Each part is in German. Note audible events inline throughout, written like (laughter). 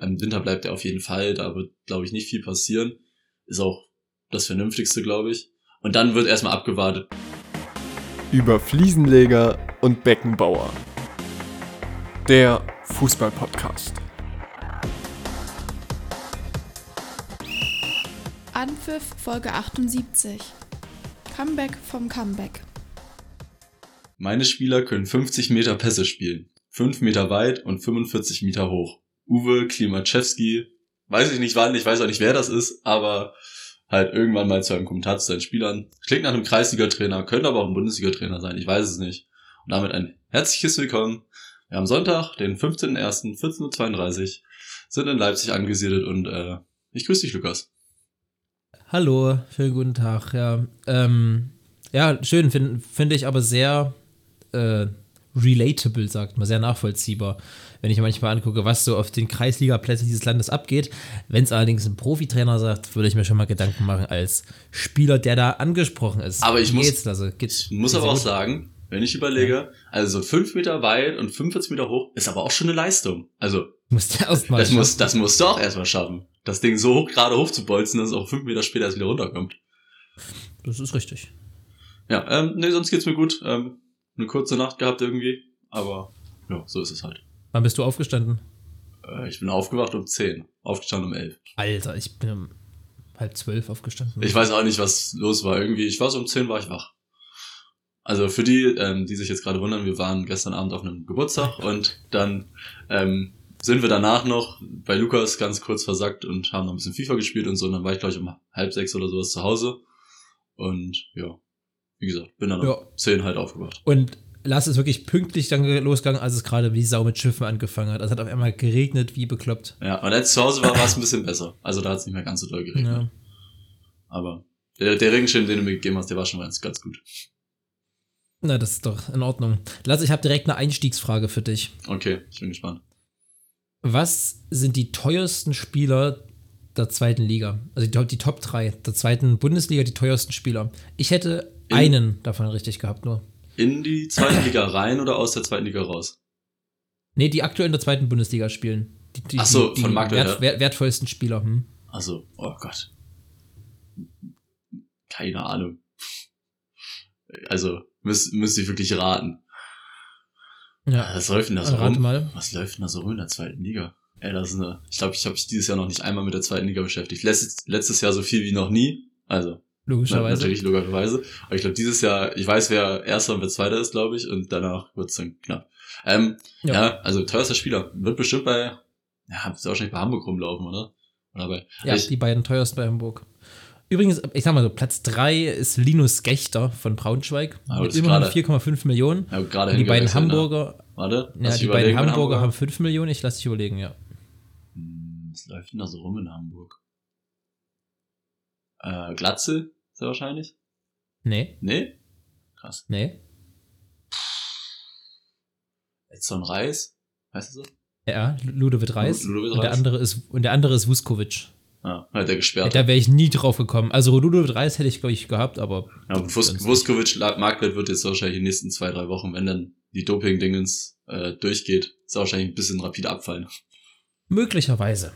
Im Winter bleibt er auf jeden Fall, da wird, glaube ich, nicht viel passieren. Ist auch das Vernünftigste, glaube ich. Und dann wird erstmal abgewartet. Über Fliesenleger und Beckenbauer. Der Fußball-Podcast. Anpfiff Folge 78. Comeback vom Comeback. Meine Spieler können 50 Meter Pässe spielen. 5 Meter weit und 45 Meter hoch. Uwe Klimaczewski, weiß ich nicht wann, ich weiß auch nicht wer das ist, aber halt irgendwann mal zu einem Kommentar zu seinen Spielern. Klingt nach einem Kreisliga-Trainer, könnte aber auch ein Bundesliga-Trainer sein, ich weiß es nicht. Und damit ein herzliches Willkommen. Wir haben Sonntag, den 15.01.14.32 Uhr, sind in Leipzig angesiedelt und äh, ich grüße dich, Lukas. Hallo, schönen guten Tag. Ja, ähm, ja schön, finde find ich aber sehr äh, relatable, sagt man, sehr nachvollziehbar. Wenn ich manchmal angucke, was so auf den Kreisliga-Plätzen dieses Landes abgeht. Wenn es allerdings ein Profitrainer sagt, würde ich mir schon mal Gedanken machen als Spieler, der da angesprochen ist. Aber ich Wie muss, geht's? Also, geht's, ich muss aber auch gut? sagen, wenn ich überlege, also so 5 Meter weit und 45 Meter hoch ist aber auch schon eine Leistung. Also Musst du erst mal das, muss, das musst du auch erstmal schaffen. Das Ding so hoch, gerade hoch zu bolzen, dass es auch 5 Meter später erst wieder runterkommt. Das ist richtig. Ja, ähm, nee, sonst geht's mir gut. Ähm, eine kurze Nacht gehabt irgendwie, aber ja, so ist es halt. Wann bist du aufgestanden? Äh, ich bin aufgewacht um 10, aufgestanden um 11. Alter, ich bin um halb zwölf aufgestanden. Ich weiß auch nicht, was los war. Irgendwie, ich war so um 10 war ich wach. Also für die, ähm, die sich jetzt gerade wundern, wir waren gestern Abend auf einem Geburtstag und dann ähm, sind wir danach noch bei Lukas ganz kurz versackt und haben noch ein bisschen FIFA gespielt und so. Und dann war ich, glaube ich, um halb sechs oder sowas zu Hause. Und ja, wie gesagt, bin dann Ja. um 10 halt aufgewacht. Und Lass ist wirklich pünktlich dann losgegangen, als es gerade wie Sau mit Schiffen angefangen hat. Es hat auf einmal geregnet, wie bekloppt. Ja, und als zu Hause war, war es ein bisschen besser. Also da hat es nicht mehr ganz so doll geregnet. Ja. Aber der, der Regenschirm, den du mir gegeben hast, der war schon ganz, ganz gut. Na, das ist doch in Ordnung. Lass, ich habe direkt eine Einstiegsfrage für dich. Okay, ich bin gespannt. Was sind die teuersten Spieler der zweiten Liga? Also die, die Top 3 der zweiten Bundesliga, die teuersten Spieler. Ich hätte In- einen davon richtig gehabt nur. In die zweite Liga rein oder aus der zweiten Liga raus? Nee, die aktuell in der zweiten Bundesliga spielen. Die, die, Ach so, die, von Marktwert wert, wert, wertvollsten Spieler. Hm? Also, oh Gott. Keine Ahnung. Also, müsst, müsst ihr wirklich raten. Ja, Was läuft denn da so rate rum? mal. Was läuft denn da so rum in der zweiten Liga? Ey, das ist eine, ich glaube, ich habe mich dieses Jahr noch nicht einmal mit der zweiten Liga beschäftigt. Letztes, letztes Jahr so viel wie noch nie. Also, na, Logischerweise. natürlich logischerweise. Aber ich glaube, dieses Jahr, ich weiß, wer Erster und wer Zweiter ist, glaube ich, und danach wird's dann knapp. Ähm, ja. Ja. also teuerster Spieler. Wird bestimmt bei, ja, wird wahrscheinlich bei Hamburg rumlaufen, oder? Oder bei, Ja, ich, die beiden teuersten bei Hamburg. Übrigens, ich sag mal so, Platz 3 ist Linus Gechter von Braunschweig Aber mit das ist immerhin gerade- 4,5 Millionen. ja, gerade die beiden ne? Hamburger, Warte, ja, die beiden wen Hamburger haben 5 Millionen, ich lasse dich überlegen, ja. Hm, Was läuft denn da so rum in Hamburg? Äh, Glatze, sehr wahrscheinlich? Nee, Nee? Krass. nee. Edson Reis? Heißt das so? Ja, Ludovic Reis. Ludovic und der andere ist und der andere ist Vuskovic. Ja, halt der gesperrt. Da wäre ich nie drauf gekommen. Also Ludovic Reis hätte ich glaube ich gehabt, aber Ja, Vus. Vuskovic, Marktwert wird jetzt wahrscheinlich in den nächsten zwei, drei Wochen, wenn dann die Doping-Dingens äh, durchgeht, ist er wahrscheinlich ein bisschen rapid abfallen. möglicherweise.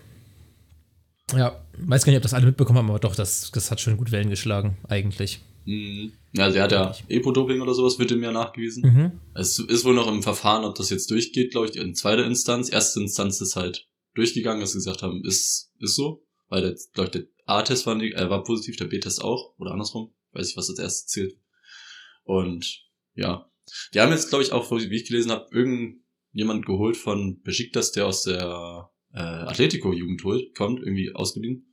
Ja, weiß gar nicht, ob das alle mitbekommen haben, aber doch, das, das hat schon gut Wellen geschlagen, eigentlich. Mhm. Ja, also er hat ja Epo-Doping oder sowas, wird ihm ja nachgewiesen. Mhm. Es ist wohl noch im Verfahren, ob das jetzt durchgeht, glaube ich, in zweiter Instanz. Erste Instanz ist halt durchgegangen, dass sie gesagt haben, ist, ist so. Weil der, glaub ich, der A-Test war, äh, war positiv, der B-Test auch. Oder andersrum. Weiß ich, was als erstes zählt. Und ja. Die haben jetzt, glaube ich, auch, wie ich gelesen habe, irgendjemand geholt von Besiktas, der aus der äh, Atletico-Jugend holt, kommt, irgendwie ausgeliehen.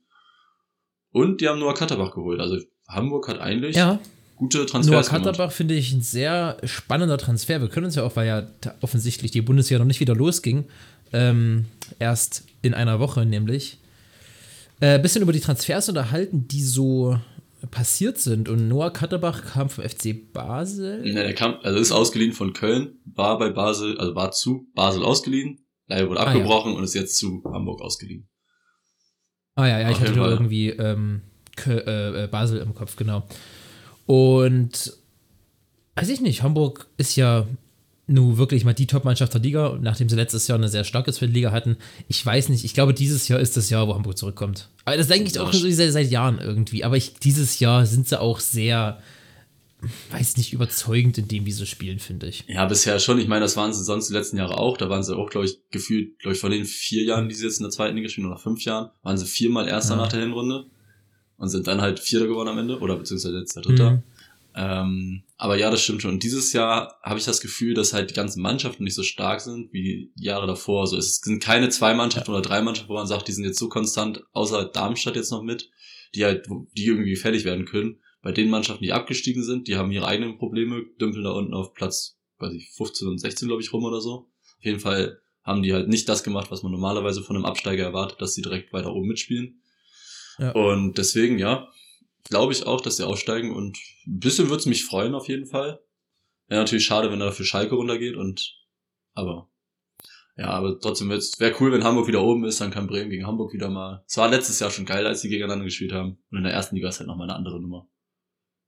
Und die haben Noah Katterbach geholt. Also Hamburg hat eigentlich Ja, gute Noah Transfers gemacht. Katterbach finde ich ein sehr spannender Transfer. Wir können uns ja auch, weil ja offensichtlich die Bundesliga noch nicht wieder losging, ähm, erst in einer Woche nämlich, äh, bisschen über die Transfers unterhalten, die so passiert sind. Und Noah Katterbach kam vom FC Basel. Ja, der kam, also ist ausgeliehen von Köln, war bei Basel, also war zu Basel ausgeliehen, leider wurde Ah, ja. abgebrochen und ist jetzt zu Hamburg ausgeliehen. Ah ja, ja, ich Auf hatte jeden nur irgendwie ähm, äh, äh, Basel im Kopf, genau. Und weiß ich nicht, Hamburg ist ja nun wirklich mal die Top-Mannschaft der Liga, nachdem sie letztes Jahr eine sehr starke Liga hatten. Ich weiß nicht, ich glaube, dieses Jahr ist das Jahr, wo Hamburg zurückkommt. Aber das denke ich auch schon seit, seit Jahren irgendwie. Aber ich, dieses Jahr sind sie auch sehr, weiß nicht, überzeugend in dem, wie sie spielen, finde ich. Ja, bisher schon. Ich meine, das waren sie sonst die letzten Jahre auch. Da waren sie auch, glaube ich, gefühlt, glaube ich, von den vier Jahren, die sie jetzt in der zweiten Liga spielen, oder fünf Jahren, waren sie viermal Erster Ja. nach der Hinrunde und sind dann halt Vierter geworden am Ende, oder beziehungsweise jetzt der Dritter. Mhm. Ähm, aber ja, das stimmt schon. Und dieses Jahr habe ich das Gefühl, dass halt die ganzen Mannschaften nicht so stark sind wie die Jahre davor. Also es sind keine zwei Mannschaften oder drei Mannschaften, wo man sagt, die sind jetzt so konstant, außer Darmstadt jetzt noch mit, die halt, die irgendwie fertig werden können. Bei den Mannschaften, die abgestiegen sind, die haben ihre eigenen Probleme, dümpeln da unten auf Platz, weiß ich, 15 und 16, glaube ich, rum oder so. Auf jeden Fall haben die halt nicht das gemacht, was man normalerweise von einem Absteiger erwartet, dass sie direkt weiter oben mitspielen. Ja. Und deswegen, ja, glaube ich auch, dass sie aufsteigen und ein bisschen würde es mich freuen auf jeden Fall. Wäre natürlich schade, wenn er für Schalke runtergeht und aber ja, aber trotzdem wäre cool, wenn Hamburg wieder oben ist, dann kann Bremen gegen Hamburg wieder mal. Es war letztes Jahr schon geil, als sie gegeneinander gespielt haben. Und in der ersten Liga ist halt nochmal eine andere Nummer.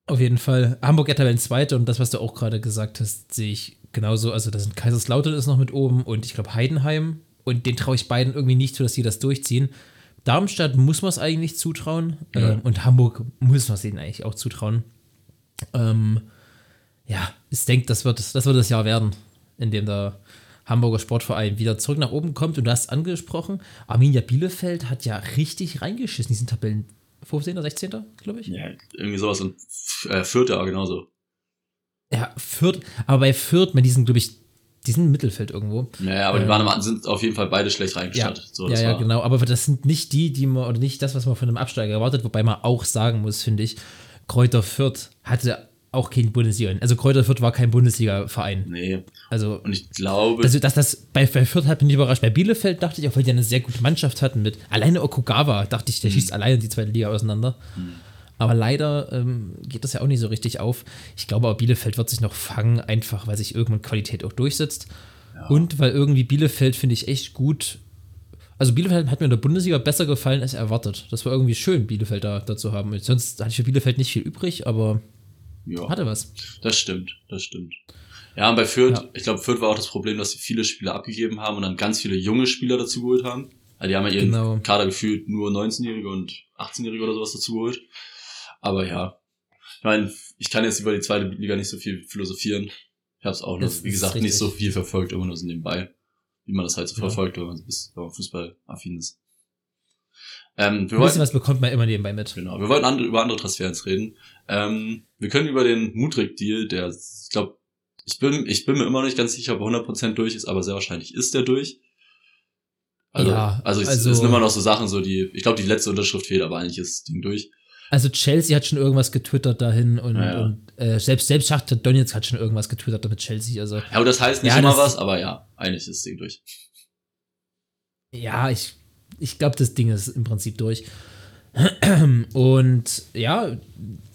Auf jeden Fall. Hamburg hat Tabellen Zweite und das, was du auch gerade gesagt hast, sehe ich genauso. Also, da sind Kaiserslautern ist noch mit oben und ich glaube Heidenheim. Und den traue ich beiden irgendwie nicht zu, dass sie das durchziehen. Darmstadt muss man es eigentlich zutrauen. Ja. Ähm, und Hamburg muss man es ihnen eigentlich auch zutrauen. Ähm, ja, ich denke, das wird, das wird das Jahr werden, in dem der Hamburger Sportverein wieder zurück nach oben kommt. Und du hast angesprochen, Arminia Bielefeld hat ja richtig reingeschissen, diesen Tabellen 15. oder 16. glaube ich. Ja, irgendwie sowas und äh, Vierte auch genauso. Ja, Fürth, aber bei Fürth, mit diesen, glaube ich, die sind im Mittelfeld irgendwo. Ja, aber die Ähm, waren sind auf jeden Fall beide schlecht Ja, reingestartet. so, ja, ja, genau. Aber das sind nicht die, die man, oder nicht das, was man von einem Absteiger erwartet, wobei man auch sagen muss, finde ich, Kräuter Fürth hatte auch kein Bundesliga. Also Kräuter Fürth war kein Bundesliga-Verein. Nee. Also, Und ich glaube, also dass das bei, bei Fürth hat mich nicht überrascht. Bei Bielefeld dachte ich auch, weil die eine sehr gute Mannschaft hatten mit alleine Okugawa, dachte ich, der Mhm. schießt alleine die zweite Liga auseinander. Aber leider ähm, geht das ja auch nicht so richtig auf. Ich glaube aber, Bielefeld wird sich noch fangen, einfach weil sich irgendwann Qualität auch durchsetzt. Und weil irgendwie Bielefeld finde ich echt gut. Also Bielefeld hat mir in der Bundesliga besser gefallen als erwartet. Das war irgendwie schön, Bielefeld da, da zu haben. Sonst hatte ich für Bielefeld nicht viel übrig, aber ja. hatte was. Das stimmt, das stimmt. Ja, und bei Fürth, Ja. ich glaube, Fürth war auch das Problem, dass sie viele Spieler abgegeben haben und dann ganz viele junge Spieler dazu geholt haben. Also die haben ja ihren Genau. Kader gefühlt nur 19-Jährige und 18-Jährige oder sowas dazu geholt. Aber ja, ich meine, ich kann jetzt über die zweite Liga nicht so viel philosophieren. Ich habe es auch nur, Das wie ist gesagt, nicht so viel verfolgt, immer nur so nebenbei. Wie man das halt so Ja. verfolgt, wenn man, bis, wenn man Fußball-affin ist. Ähm, wir Ein bisschen wollten, was bekommt man immer nebenbei mit. Genau, wir wollten andere, über andere Transfers reden. Ähm, wir können über den Mudrik-Deal, der, ich glaube, ich bin, ich bin mir immer noch nicht ganz sicher, ob er 100% durch ist, aber sehr wahrscheinlich ist der durch. Also, Ja, also, es, also- es sind immer noch so Sachen, so die, ich glaube, die letzte Unterschrift fehlt, aber eigentlich ist das Ding durch. Also Chelsea hat schon irgendwas getwittert dahin und, Ja, ja. und äh, selbst, selbst Schachter Donetsk hat schon irgendwas getwittert mit Chelsea. Also Ja, aber das heißt nicht immer was, aber ja, eigentlich ist das Ding durch. ja, ich, ich glaube, das Ding ist im Prinzip durch. (clears throat) Und ja,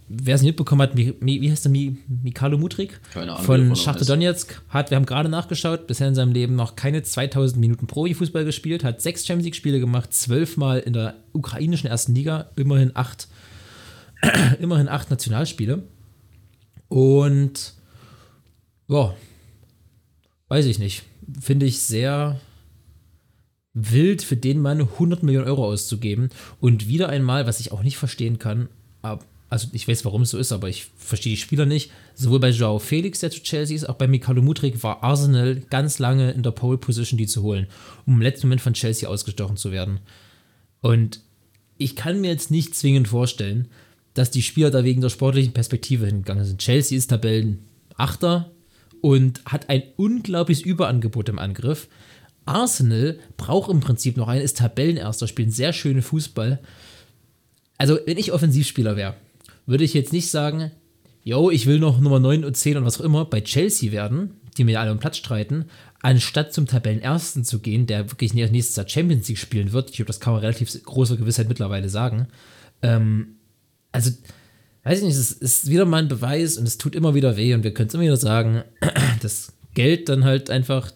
wer es nicht mitbekommen hat, Mi, wie heißt der, Mi, Mikalo Mutrik? Keine Ahnung. wie Von heißt. Donetsk hat, wir haben gerade nachgeschaut, bisher in seinem Leben noch keine 2000 Minuten Profifußball gespielt, hat sechs Champions League Spiele gemacht, zwölfmal in der ukrainischen ersten Liga, immerhin acht, (clears throat) immerhin acht Nationalspiele. Und ja, weiß ich nicht, finde ich sehr wild für den Mann 100 Millionen Euro auszugeben und wieder einmal, was ich auch nicht verstehen kann, ab, also ich weiß, warum es so ist, aber ich verstehe die Spieler nicht. Sowohl bei Joao Felix, der zu Chelsea ist, auch bei Mikalo Mudrik war Arsenal ganz lange in der Pole Position, die zu holen, um im letzten Moment von Chelsea ausgestochen zu werden. Und ich kann mir jetzt nicht zwingend vorstellen, dass die Spieler da wegen der sportlichen Perspektive hingegangen sind. Chelsea ist Tabellenachter und hat ein unglaubliches Überangebot im Angriff. Arsenal braucht im Prinzip noch einen, ist Tabellenerster, spielt sehr schöne Fußball. Also, wenn ich Offensivspieler wäre, würde ich jetzt nicht sagen, yo, ich will noch Nummer 9 und 10 und was auch immer bei Chelsea werden, die mir alle um Platz streiten, anstatt zum Tabellenersten zu gehen, der wirklich nächstes Jahr Champions League spielen wird. Ich glaube, das kann man relativ großer Gewissheit mittlerweile sagen. Ähm, also, weiß ich nicht, es ist wieder mal ein Beweis und es tut immer wieder weh und wir können es immer wieder sagen, (clears throat) das Geld dann halt einfach.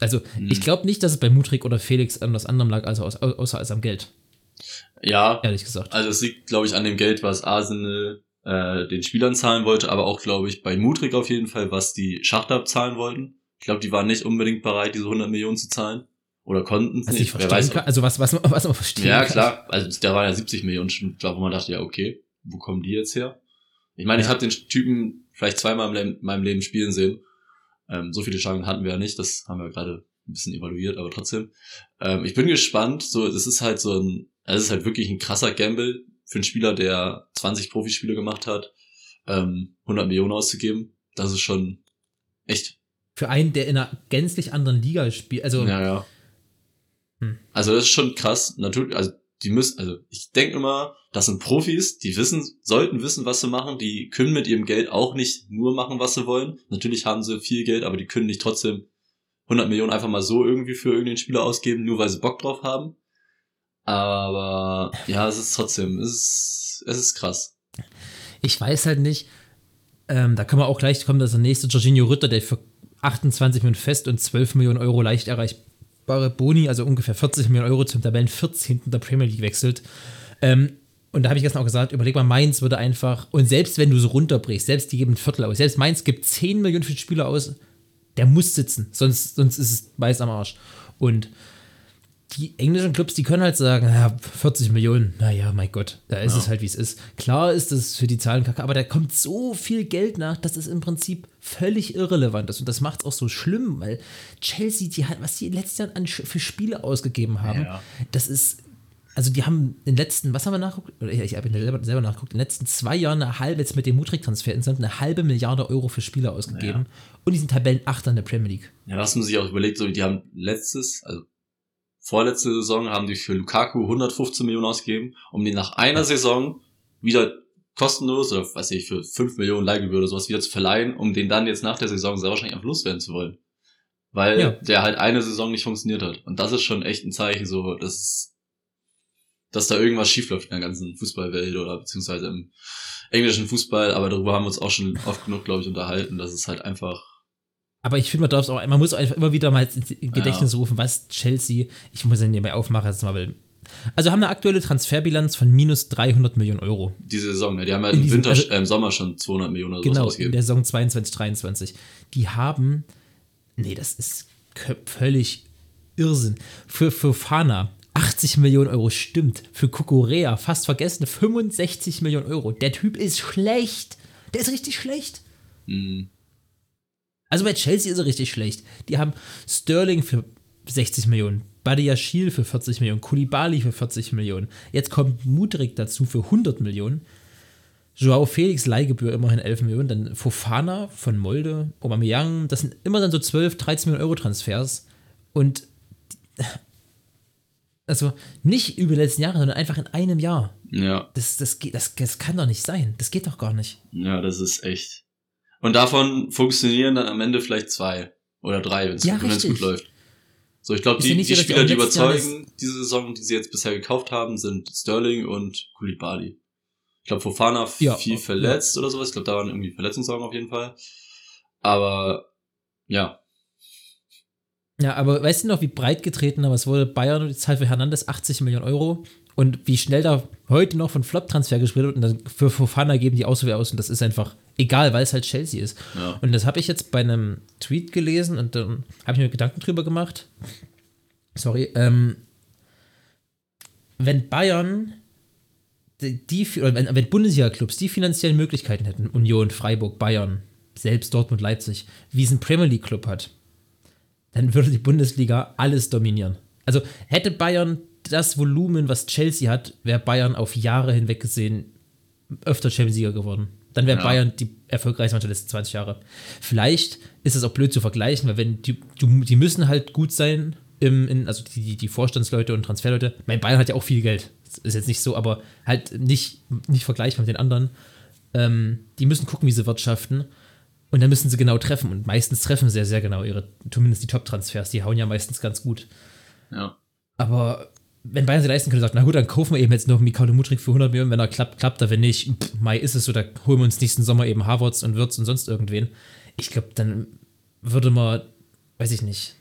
Also, ich glaube nicht, dass es bei Mutrik oder Felix an was anderem lag, also außer als am Geld, Ja, ehrlich gesagt. also es liegt, glaube ich, an dem Geld, was Arsenal äh, den Spielern zahlen wollte, aber auch, glaube ich, bei Mutrik auf jeden Fall, was die Schachter zahlen wollten. Ich glaube, die waren nicht unbedingt bereit, diese 100 Millionen zu zahlen. Oder konnten es Was nicht. ich verstehen kann, also was, was, was man verstehen Ja, kann. klar. Also da waren ja 70 Millionen schon, wo man dachte, ja, okay, wo kommen die jetzt her? Ich meine, ich Ja. habe den Typen vielleicht zweimal im Leben, meinem Leben spielen sehen. Ähm, so viele Chancen hatten wir ja nicht, das haben wir gerade ein bisschen evaluiert, aber trotzdem. Ähm, ich bin gespannt. So, es ist halt so ein, es ist halt wirklich ein krasser Gamble für einen Spieler, der 20 Profispiele gemacht hat, ähm, 100 Millionen auszugeben. Das ist schon echt Für einen, der in einer gänzlich anderen Liga spielt, also ja, ja. Hm. Also das ist schon krass. Natürlich, also die müssen, also ich denke immer, das sind Profis, die wissen, sollten wissen, was sie machen. Die können mit ihrem Geld auch nicht nur machen, was sie wollen. Natürlich haben sie viel Geld, aber die können nicht trotzdem 100 Millionen einfach mal so irgendwie für irgendeinen Spieler ausgeben, nur weil sie Bock drauf haben. Aber ja, es ist trotzdem, es ist, es ist krass. ich weiß halt nicht, ähm, da können wir auch gleich kommen, dass der nächste Jorginho Rütter, der für 28 Millionen fest und 12 Millionen Euro leicht erreichbare Boni, also ungefähr 40 Millionen Euro zum Tabellen 14. der Premier League wechselt. Ähm, und da habe ich gestern auch gesagt, überleg mal, Mainz würde einfach, und selbst wenn du so runterbrichst, selbst die geben ein Viertel aus, selbst Mainz gibt 10 Millionen für den Spieler aus, der muss sitzen, sonst, sonst ist es weiß am Arsch. Und die englischen Clubs, die können halt sagen, ja, 40 Millionen, naja, mein Gott, da ist Ja. es halt, wie es ist. Klar ist es für die Zahlen kacke, aber da kommt so viel Geld nach, dass es im Prinzip völlig irrelevant ist. Und das macht es auch so schlimm, weil Chelsea, die hat, was die letzten Jahren an, für Spiele ausgegeben haben, Ja. das ist, also die haben in den letzten, was haben wir nachgeguckt? Ich, ich habe selber, selber nachgeguckt, in den letzten zwei Jahren eine halbe, jetzt mit dem Mutrik-Transfer insgesamt eine halbe Milliarde Euro für Spiele ausgegeben. Und die sind Tabellenachter in der Premier League. Ja, was man sich auch überlegt, so, die haben letztes, also vorletzte Saison haben die für Lukaku 115 Millionen ausgegeben, um den nach einer Saison wieder kostenlos oder weiß ich, für 5 Millionen Leihgebühr oder sowas wieder zu verleihen, um den dann jetzt nach der Saison sehr wahrscheinlich einfach loswerden zu wollen. Weil Ja. der halt eine Saison nicht funktioniert hat. Und das ist schon echt ein Zeichen, so, dass, dass da irgendwas schiefläuft in der ganzen Fußballwelt oder beziehungsweise im englischen Fußball, aber darüber haben wir uns auch schon oft genug, glaube ich, unterhalten, dass es halt einfach Aber ich finde, man darf es auch, man muss einfach immer wieder mal ins Gedächtnis rufen, was Chelsea, ich muss ja nebenbei aufmachen, jetzt mal, weil, also haben eine aktuelle Transferbilanz von minus 300 Millionen Euro. diese Saison, ne? die haben ja im Winter, also- äh, im Sommer schon 200 Millionen oder sowas Genau, in ausgegeben. der Saison 22, 23. Die haben, nee, das ist völlig Irrsinn. Für, für Fana 80 Millionen Euro, stimmt. Für Kukurea, fast vergessen, 65 Millionen Euro. Der Typ ist schlecht. Der ist richtig schlecht. Mhm. Also bei Chelsea ist er richtig schlecht. Die haben Sterling für 60 Millionen, Badiashil für 40 Millionen, Kulibali für 40 Millionen. Jetzt kommt Mudrik dazu für 100 Millionen. Joao Felix Leihgebühr immerhin 11 Millionen. Dann Fofana von Molde, Aubameyang. Das sind immer dann so 12, 13 Millionen Euro Transfers. Und also nicht über die letzten Jahre, sondern einfach in einem Jahr. Ja, Das, das, geht, das, das kann doch nicht sein. Das geht doch gar nicht. ja, das ist echt. Und davon funktionieren dann am Ende vielleicht zwei oder drei, wenn es Ja, gut läuft. So, ich glaube, die, ja nicht die Spieler, die überzeugen, diese Saison, die sie jetzt bisher gekauft haben, sind Sterling und Kulibali. Ich glaube, Fofana Ja, viel ja. verletzt oder sowas. Ich glaube, da waren irgendwie Verletzungssorgen auf jeden Fall. Aber ja, Ja, aber weißt du noch, wie breit getreten, aber es wurde Bayern die Zahl für Hernandez 80 Millionen Euro und wie schnell da heute noch von Flop-Transfer gespielt wird und dann für Fofana geben die aus wie aus und das ist einfach egal, weil es halt Chelsea ist. ja. Und das habe ich jetzt bei einem Tweet gelesen und dann habe ich mir Gedanken drüber gemacht. Sorry, ähm, wenn Bayern die, die wenn, wenn Bundesliga-Clubs die finanziellen Möglichkeiten hätten, Union, Freiburg, Bayern, selbst Dortmund, Leipzig, wie es ein Premier League Club hat, dann würde die Bundesliga alles dominieren. Also hätte Bayern das Volumen, was Chelsea hat, wäre Bayern auf Jahre hinweg gesehen öfter Champions-Sieger geworden. Dann wäre Ja. Bayern die erfolgreichste Mannschaft der letzten 20 Jahre. Vielleicht ist es auch blöd zu vergleichen, weil wenn die, die, müssen halt gut sein, im, in, also die, die Vorstandsleute und Transferleute. Mein Bayern hat ja auch viel Geld. Das ist jetzt nicht so, aber halt nicht, nicht vergleichbar mit den anderen. Ähm, die müssen gucken, wie sie wirtschaften. Und dann müssen sie genau treffen. Und meistens treffen sie sehr, sehr genau ihre, zumindest die Top-Transfers. Die hauen ja meistens ganz gut. ja. Aber wenn Bayern sich leisten könnte, sagt, na gut, dann kaufen wir eben jetzt noch Mikado Mutrik für 100 Millionen, wenn er klappt, klappt er, wenn nicht, pff, Mai ist es so, da holen wir uns nächsten Sommer eben Harvards und Wirtz und sonst irgendwen. Ich glaube, dann würde man, weiß ich nicht.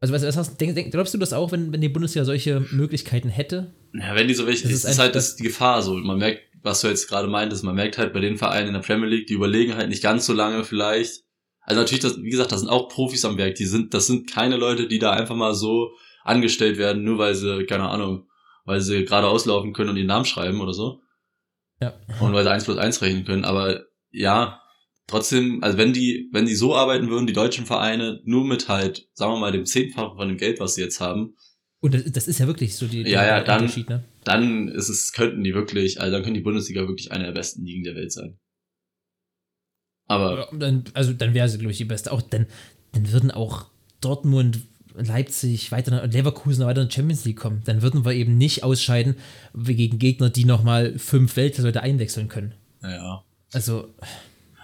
Also, was, was hast, denk, denk, glaubst du das auch, wenn, wenn die Bundesliga solche Möglichkeiten hätte? Ja, wenn die so welche, Das ist ist, halt das die Gefahr so. Man merkt, was du jetzt gerade meintest, man merkt halt bei den Vereinen in der Premier League, die überlegen halt nicht ganz so lange vielleicht. Also natürlich, das, wie gesagt, das sind auch Profis am Werk. Die sind, das sind keine Leute, die da einfach mal so angestellt werden, nur weil sie, keine Ahnung, weil sie gerade auslaufen können und ihren Namen schreiben oder so. Ja. Und weil sie eins plus eins rechnen können. Aber ja, trotzdem, also wenn die, wenn die so arbeiten würden, die deutschen Vereine, nur mit halt, sagen wir mal, dem Zehnfachen von dem Geld, was sie jetzt haben, Und das, das ist ja wirklich so die, Ja, ja, dann- Unterschied, ne? dann ist es, könnten die wirklich, also dann könnte die Bundesliga wirklich eine der besten Ligen der Welt sein. Aber Ja, dann, also dann wäre sie, glaube ich, die beste. Auch dann, dann würden auch Dortmund, Leipzig, weiter und Leverkusen weiter in die Champions League kommen. Dann würden wir eben nicht ausscheiden gegen Gegner, die nochmal fünf Weltklasse einwechseln können. ja. Also,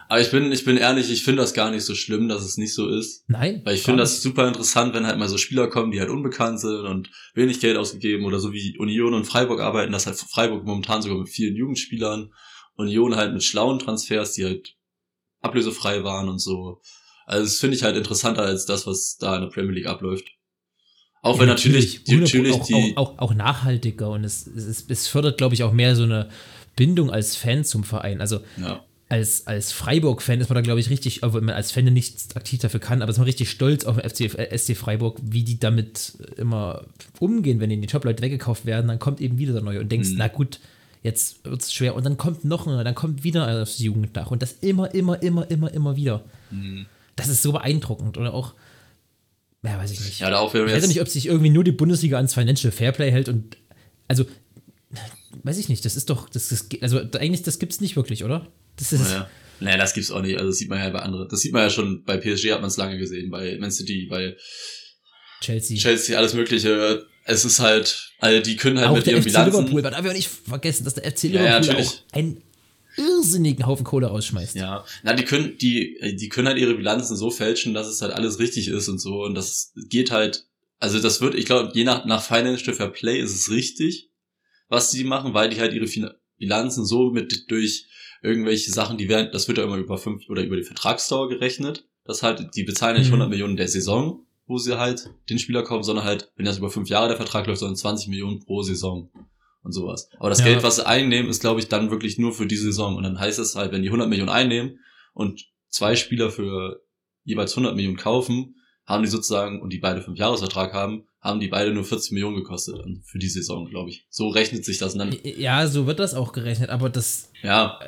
Aber ich bin, ich bin ehrlich, ich finde das gar nicht so schlimm, dass es nicht so ist. nein. Weil ich finde das super interessant, wenn halt mal so Spieler kommen, die halt unbekannt sind und wenig Geld ausgegeben oder so wie Union und Freiburg arbeiten, dass halt Freiburg momentan sogar mit vielen Jugendspielern, Union halt mit schlauen Transfers, die halt ablösefrei waren und so. Also das finde ich halt interessanter als das, was da in der Premier League abläuft. Auch wenn Ja, natürlich, die, 100 natürlich auch, die, auch, auch, auch nachhaltiger und es, es, es fördert, glaube ich, auch mehr so eine Bindung als Fan zum Verein. Also ja, als, als Freiburg-Fan ist man da, glaube ich, richtig, obwohl man als Fan nicht aktiv dafür kann, aber ist man richtig stolz auf den FC, äh, SC Freiburg, wie die damit immer umgehen, wenn ihnen die Top-Leute weggekauft werden, dann kommt eben wieder der Neue und denkst, Mhm. na gut, jetzt wird es schwer und dann kommt noch einer, dann kommt wieder einer aufs Jugend nach und das immer, immer, immer, immer, immer wieder. Mhm. Das ist so beeindruckend oder auch, ja, weiß ich nicht. ja, da auch Ich weiß ja nicht, ob sich irgendwie nur die Bundesliga ans Financial Fairplay hält und also weiß ich nicht, das ist doch, das ist, also eigentlich, das gibt's nicht wirklich, oder? Das ist, naja, naja, das gibt's auch nicht, also das sieht man ja bei anderen, das sieht man ja schon, bei PSG hat man es lange gesehen, bei Man City, bei Chelsea. Chelsea, alles mögliche, es ist halt, also die können halt auch mit der ihren FC Bilanzen, Liverpool, man darf ja nicht vergessen, dass der FC Ja, ja, Liverpool natürlich. auch einen irrsinnigen Haufen Kohle rausschmeißt. Ja, na, die können, die, die können halt ihre Bilanzen so fälschen, dass es halt alles richtig ist und so. Und das geht halt, also das wird, ich glaube, je nach, nach Financial Fair Play ist es richtig, was die machen, weil die halt ihre Fin- Bilanzen so mit durch irgendwelche Sachen, die werden, das wird ja immer über fünf oder über die Vertragsdauer gerechnet. Das halt, die bezahlen nicht Mhm. 100 Millionen der Saison, wo sie halt den Spieler kaufen, sondern halt, wenn das über fünf Jahre der Vertrag läuft, sondern 20 Millionen pro Saison und sowas. Aber das Ja. Geld, was sie einnehmen, ist, glaube ich, dann wirklich nur für die Saison. Und dann heißt es halt, wenn die 100 Millionen einnehmen und zwei Spieler für jeweils 100 Millionen kaufen, haben die sozusagen, und die beide fünf Jahresvertrag haben, haben die beide nur 40 Millionen gekostet für die Saison, glaube ich. So rechnet sich das. Dann, Ja, so wird das auch gerechnet, aber das, ja,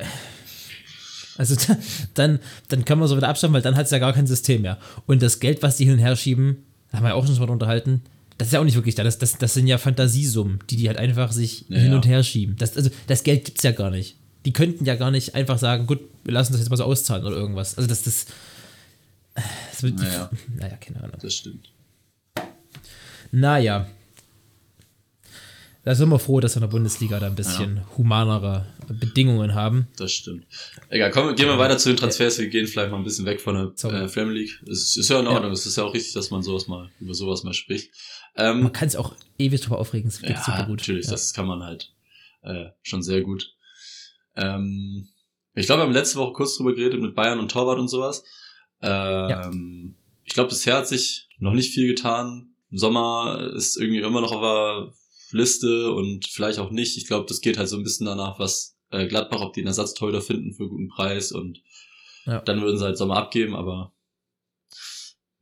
also da- dann, dann können wir so wieder abschaffen, weil dann hat es ja gar kein System mehr. Und das Geld, was die hin und her schieben, haben wir ja auch schon mal unterhalten, das ist ja auch nicht wirklich da. Das, das, das sind ja Fantasiesummen, die die halt einfach sich Ja, hin ja. und her schieben. Das, also das Geld gibt's ja gar nicht. Die könnten ja gar nicht einfach sagen, gut, wir lassen das jetzt mal so auszahlen oder irgendwas. Also das, das, das wird, Naja. (laughs) naja, keine Ahnung. das stimmt. Naja. Da sind wir froh, dass wir in der Bundesliga da ein bisschen humanere Bedingungen haben. Das stimmt. Egal, komm, gehen wir weiter zu den Transfers. Wir gehen vielleicht mal ein bisschen weg von der äh, Premier League. Es ist ja in Ordnung. Es ist ja auch richtig, dass man sowas mal, über sowas mal spricht. Ähm, Man kann es auch ewig drüber aufregen, es geht ja, super gut. natürlich, ja. das kann man halt äh, schon sehr gut. Ähm, ich glaube, wir haben letzte Woche kurz drüber geredet mit Bayern und Torwart und sowas. Ähm, Ich glaube, bisher hat sich noch nicht viel getan. Sommer ist irgendwie immer noch auf der Liste und vielleicht auch nicht. Ich glaube, das geht halt so ein bisschen danach, was äh, Gladbach, ob die einen Ersatztorhüter finden für einen guten Preis und Ja. dann würden sie halt Sommer abgeben, aber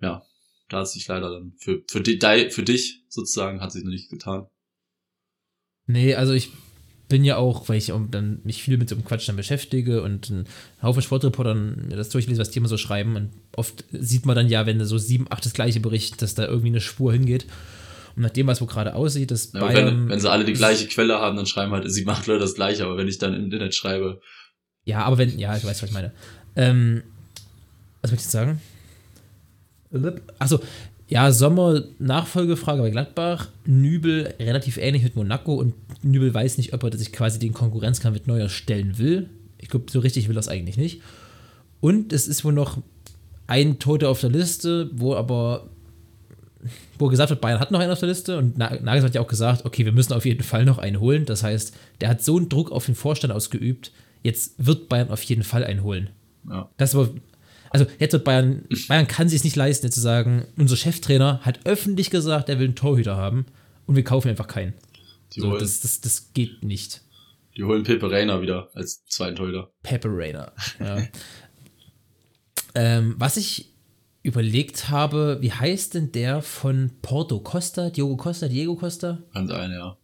ja, da hat sich leider dann für, für, die, für dich sozusagen hat sich noch nicht getan. Nee, also ich bin ja auch, weil ich dann mich viel mit so einem Quatsch dann beschäftige und ein Haufen Sportreportern mir das durchlese, was die immer so schreiben. Und oft sieht man dann ja, wenn so sieben, acht das gleiche berichten, dass da irgendwie eine Spur hingeht. Und nach dem, was wo gerade aussieht, dass Ja, Bayern. wenn, wenn sie alle die gleiche Quelle haben, dann schreiben halt sie macht Leute das gleiche, aber wenn ich dann im Internet schreibe, Ja, aber wenn, ja, ich weiß, was ich meine. Ähm, was möchte ich sagen? Achso, ja, Sommer Nachfolgefrage bei Gladbach. Nübel relativ ähnlich mit Monaco und Nübel weiß nicht, ob er sich quasi den Konkurrenzkampf mit Neuer stellen will. Ich glaube, so richtig will er es eigentlich nicht. Und es ist wohl noch ein Tote auf der Liste, wo aber wo gesagt wird, Bayern hat noch einen auf der Liste und Na- Nagelsmann hat ja auch gesagt, okay, wir müssen auf jeden Fall noch einen holen. Das heißt, der hat so einen Druck auf den Vorstand ausgeübt, jetzt wird Bayern auf jeden Fall einen holen. ja. Das aber, also jetzt wird Bayern, Bayern kann sich nicht leisten, jetzt zu sagen, unser Cheftrainer hat öffentlich gesagt, er will einen Torhüter haben und wir kaufen einfach keinen. Die So, wollen, das, das, das geht nicht. Die holen Pepe Reina wieder als zweiten Torhüter. Pepe Reina. Ja. (laughs) ähm, was ich überlegt habe, wie heißt denn der von Porto Costa? Diogo Costa? Diego Costa? Kann sein, ja.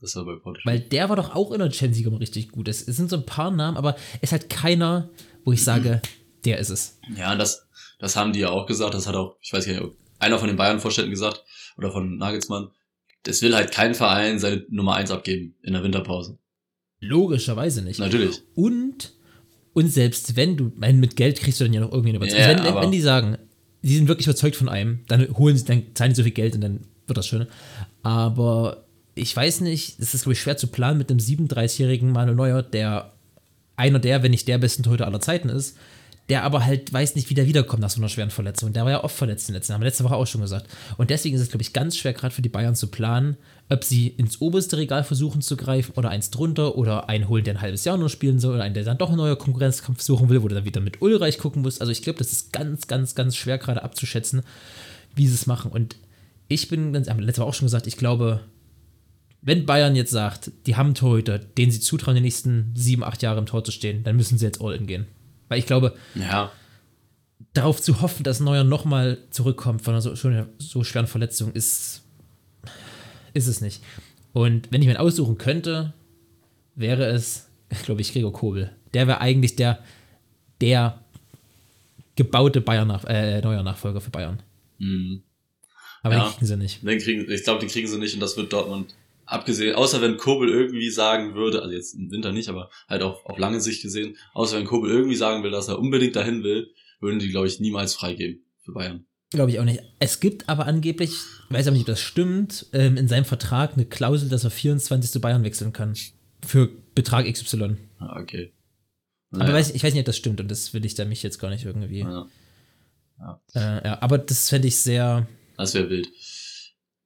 Das war bei Porto. Weil der war doch auch in der Champions League richtig gut. Es, es sind so ein paar Namen, aber es hat keiner, wo ich sage, (clears throat) der ist es. Ja, das, das haben die ja auch gesagt. Das hat auch, ich weiß gar nicht, einer von den Bayern-Vorständen gesagt oder von Nagelsmann. Das will halt kein Verein seine Nummer eins abgeben in der Winterpause. Logischerweise nicht. Natürlich. Und, und selbst wenn du, mein, mit Geld kriegst du dann ja noch irgendwie eine Überzeugung. Ja, wenn, wenn, wenn die sagen, die sind wirklich überzeugt von einem, dann holen sie, dann zahlen die so viel Geld und dann wird das schön. Aber ich weiß nicht, es ist, glaube ich, schwer zu planen mit einem 37-jährigen Manuel Neuer, der einer der, wenn nicht der besten Torhüter aller Zeiten ist, der aber halt weiß nicht, wie der wiederkommt nach so einer schweren Verletzung. Der war ja oft verletzt in den letzten haben wir letzte Woche auch schon gesagt. Und deswegen ist es, glaube ich, ganz schwer, gerade für die Bayern zu planen, ob sie ins oberste Regal versuchen zu greifen oder eins drunter oder einen holen, der ein halbes Jahr nur spielen soll oder einen, der dann doch einen neuen Konkurrenzkampf suchen will, wo du dann wieder mit Ulreich gucken musst. Also ich glaube, das ist ganz, ganz, ganz schwer gerade abzuschätzen, wie sie es machen. Und ich bin haben wir letzte Woche auch schon gesagt, ich glaube, wenn Bayern jetzt sagt, die haben Torhüter, den sie zutrauen, die nächsten sieben, acht Jahre im Tor zu stehen, dann müssen sie jetzt all in gehen. Weil ich glaube, Ja. darauf zu hoffen, dass Neuer nochmal zurückkommt von einer so, so schweren Verletzung, ist, ist es nicht. Und wenn ich mir einen aussuchen könnte, wäre es, glaube ich, Gregor Kobel. Der wäre eigentlich der, der gebaute Bayern nach, äh, neuer Nachfolger für Bayern. Mhm. Aber Ja. den kriegen sie nicht. Den kriegen, ich glaube, die kriegen sie nicht und das wird Dortmund abgesehen, außer wenn Kobel irgendwie sagen würde, also jetzt im Winter nicht, aber halt auch auf lange Sicht gesehen, außer wenn Kobel irgendwie sagen will, dass er unbedingt dahin will, würden die, glaube ich, niemals freigeben für Bayern. Glaube ich auch nicht. Es gibt aber angeblich, ich weiß aber nicht, ob das stimmt, ähm, in seinem Vertrag eine Klausel, dass er 24 zu Bayern wechseln kann. Für Betrag XY. Ah, okay. Aber Naja. weiß, ich weiß nicht, ob das stimmt und das will ich da mich jetzt gar nicht irgendwie. Ja, Äh, ja, aber das fände ich sehr, das wäre wild.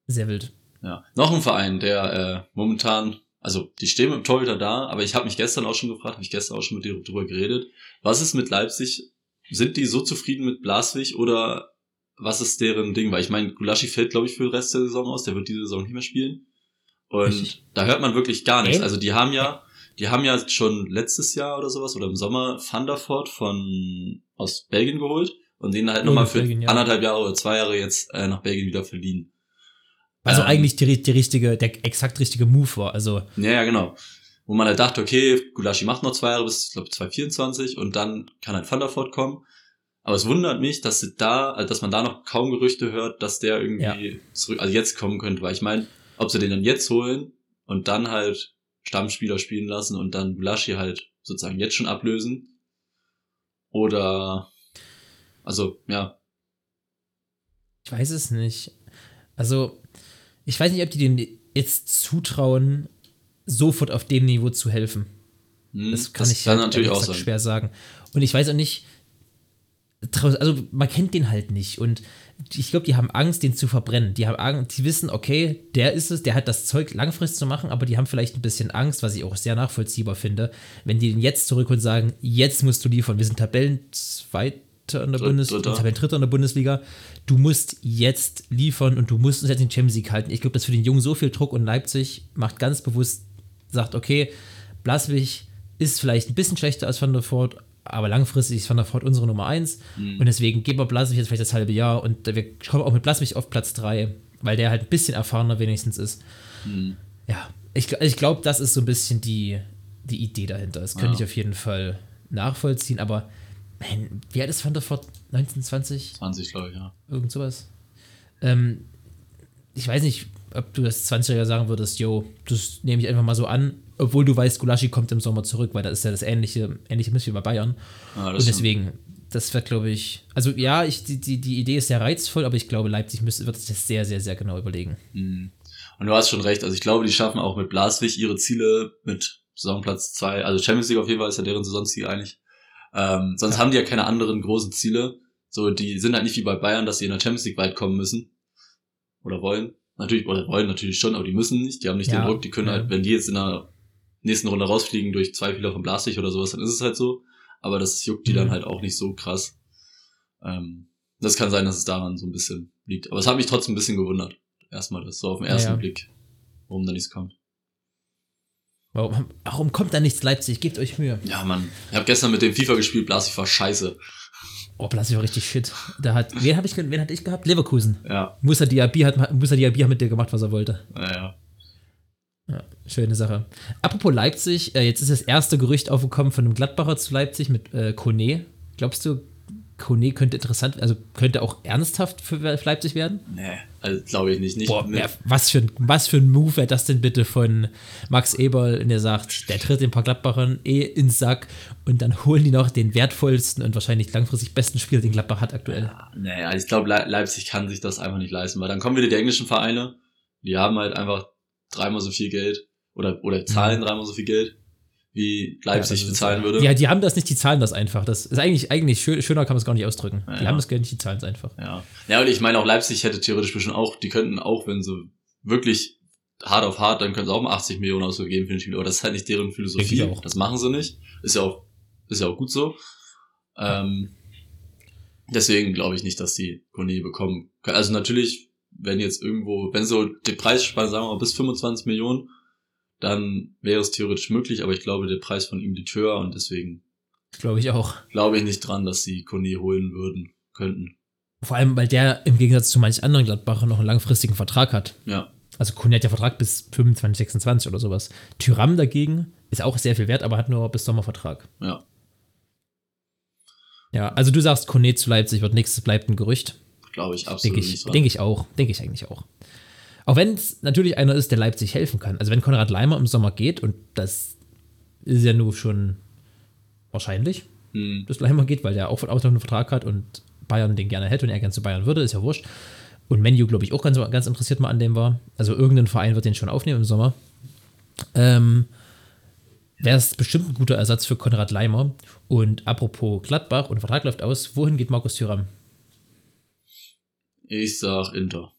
sehr wild. Ja. Noch ein Verein, der äh, momentan, also die stehen mit dem Torhüter da, aber ich habe mich gestern auch schon gefragt, habe ich gestern auch schon mit dir drüber geredet, was ist mit Leipzig? Sind die so zufrieden mit Blaswig oder was ist deren Ding? Weil ich meine, Gulaschi fällt, glaube ich, für den Rest der Saison aus, der wird diese Saison nicht mehr spielen. Und Richtig. da hört man wirklich gar nichts. Also die haben ja, die haben ja schon letztes Jahr oder sowas oder im Sommer Van der Voort von aus Belgien geholt und den halt Oh, nochmal aus für Belgien, ja. anderthalb Jahre oder zwei Jahre jetzt äh, nach Belgien wieder verliehen. Also Ähm, eigentlich die, die richtige, der exakt richtige Move war. Also, Ja, ja, genau. Wo man halt dachte, okay, Gulaschi macht noch zwei Jahre bis, ich glaube, 2024 und dann kann halt Voort kommen. Aber es wundert mich, dass sie da, also dass man da noch kaum Gerüchte hört, dass der irgendwie zurück, also jetzt kommen könnte, weil ich meine, ob sie den dann jetzt holen und dann halt Stammspieler spielen lassen und dann Gulaschi halt sozusagen jetzt schon ablösen. Oder, also, ja, ich weiß es nicht. Also, ich weiß nicht, ob die den jetzt zutrauen, sofort auf dem Niveau zu helfen. hm, Das kann ich kann halt natürlich auch sein. schwer sagen. Und ich weiß auch nicht, also man kennt den halt nicht und ich glaube, die haben Angst, den zu verbrennen. Die haben Angst, die wissen, okay, der ist es, der hat das Zeug langfristig zu machen, aber die haben vielleicht ein bisschen Angst, was ich auch sehr nachvollziehbar finde, wenn die den jetzt zurück und sagen, jetzt musst du liefern. Wir sind Tabellenzweiter in der Dritt- Bundesliga, Dritter. Tabellendritter in der Bundesliga. Du musst jetzt liefern und du musst uns jetzt in den Champions League halten. Ich glaube, das für den Jungen so viel Druck und Leipzig macht ganz bewusst, sagt, okay, Blaswig ist vielleicht ein bisschen schlechter als Van der Voort, aber langfristig ist Van der Voort unsere Nummer 1 Mhm. und deswegen geben wir Blaswig jetzt vielleicht das halbe Jahr und wir kommen auch mit Blaswig auf Platz 3, weil der halt ein bisschen erfahrener wenigstens ist. Mhm. Ja, ich, ich glaube, das ist so ein bisschen die, die Idee dahinter. Das könnte Ja. ich auf jeden Fall nachvollziehen, aber man, wie alt ist Van der Voort? 19, 20? 20, glaube ich, ja. Irgend sowas. Ähm, ich weiß nicht, ob du das 20er sagen würdest, yo, das nehme ich einfach mal so an, obwohl du weißt, Gulaschi kommt im Sommer zurück, weil das ist ja das ähnliche, ähnliche Mist wie bei Bayern. Ah, Und deswegen, das wird, glaube ich, also ja, ich, die, die, die Idee ist sehr reizvoll, aber ich glaube, Leipzig müsste, wird sich das sehr, sehr, sehr genau überlegen. Mhm. Und du hast schon recht. Also ich glaube, die schaffen auch mit Blaswig ihre Ziele mit Saisonplatz zwei. Also Champions League auf jeden Fall ist ja deren Saisonziel eigentlich. Ähm, sonst Ja. haben die ja keine anderen großen Ziele. So, die sind halt nicht wie bei Bayern, dass sie in der Champions League weit kommen müssen. Oder wollen. Natürlich, oder wollen natürlich schon, aber die müssen nicht. Die haben nicht Ja, den Druck. Die können ja. halt, wenn die jetzt in der nächsten Runde rausfliegen durch zwei Fehler von Blaswig oder sowas, dann ist es halt so. Aber das juckt die Mhm. dann halt auch nicht so krass. Ähm, das kann sein, dass es daran so ein bisschen liegt. Aber es hat mich trotzdem ein bisschen gewundert. Erstmal das so auf den ersten. Blick, warum da nichts kommt. Warum, warum kommt da nichts Leipzig? Gebt euch Mühe. Ja, Mann. Ich habe gestern mit dem FIFA gespielt, Blas, war scheiße. Oh, Blasio war richtig shit. Da hat, wen, hab ich, wen hatte ich gehabt? Leverkusen. Ja, Musa Diaby hat, Musa Diaby hat mit dir gemacht, was er wollte. naja. Ja, schöne Sache. Apropos Leipzig, äh, jetzt ist das erste Gerücht aufgekommen von einem Gladbacher zu Leipzig mit äh, Kone. Glaubst du, Kone könnte interessant, also könnte auch ernsthaft für Leipzig werden? Nee, also glaube ich nicht. nicht Boah, wer, was, für ein, was für ein Move wäre das denn bitte von Max Eberl, der sagt, der tritt den paar Gladbachern eh ins Sack und dann holen die noch den wertvollsten und wahrscheinlich langfristig besten Spieler, den Gladbach hat aktuell. nee, also ich glaube, Le Leipzig kann sich das einfach nicht leisten, weil dann kommen wieder die englischen Vereine, die haben halt einfach dreimal so viel Geld oder, oder zahlen dreimal so viel Geld, wie Leipzig. Ja, bezahlen würde. Ja, die haben das nicht, die zahlen das einfach. Das ist eigentlich, eigentlich schön, schöner kann man es gar nicht ausdrücken. Die Ja. haben das Geld nicht, die zahlen es einfach. Ja. Ja, und ich meine auch Leipzig hätte theoretisch bestimmt auch, die könnten auch, wenn sie wirklich hart auf hart, dann können sie auch mal 80 Millionen ausgeben für den Spieler, aber das ist halt nicht deren Philosophie. Das machen sie nicht. Ist ja auch, ist ja auch gut so. Ähm, deswegen glaube ich nicht, dass die Kone bekommen. können. Also natürlich, wenn jetzt irgendwo, wenn so die Preisspanne, sagen wir mal, bis 25 Millionen, dann wäre es theoretisch möglich, aber ich glaube, der Preis von ihm liegt höher und deswegen Glaube ich auch. glaube ich nicht dran, dass sie Kone holen würden, könnten. Vor allem, weil der im Gegensatz zu manch anderen Gladbacher noch einen langfristigen Vertrag hat. Ja. Also Kone hat ja Vertrag bis 25, 26 oder sowas. Tyram dagegen ist auch sehr viel wert, aber hat nur bis Sommervertrag. Ja. Ja, also du sagst, Kone zu Leipzig wird nichts, bleibt ein Gerücht. Glaube ich absolut Denke ich, denke ich auch. Denke ich eigentlich auch. Auch wenn es natürlich einer ist, der Leipzig helfen kann. Also wenn Konrad Leimer im Sommer geht, und das ist ja nur schon wahrscheinlich, Hm. dass Leimer geht, weil der auch einen Vertrag hat und Bayern den gerne hätte und er gerne zu Bayern würde, ist ja wurscht. Und Menu, glaube ich, auch ganz, ganz interessiert mal an dem war. Also irgendein Verein wird den schon aufnehmen im Sommer. Ähm, Wäre es bestimmt ein guter Ersatz für Konrad Leimer. Und apropos Gladbach und Vertrag läuft aus, wohin geht Markus Thüram? Ich sag Inter.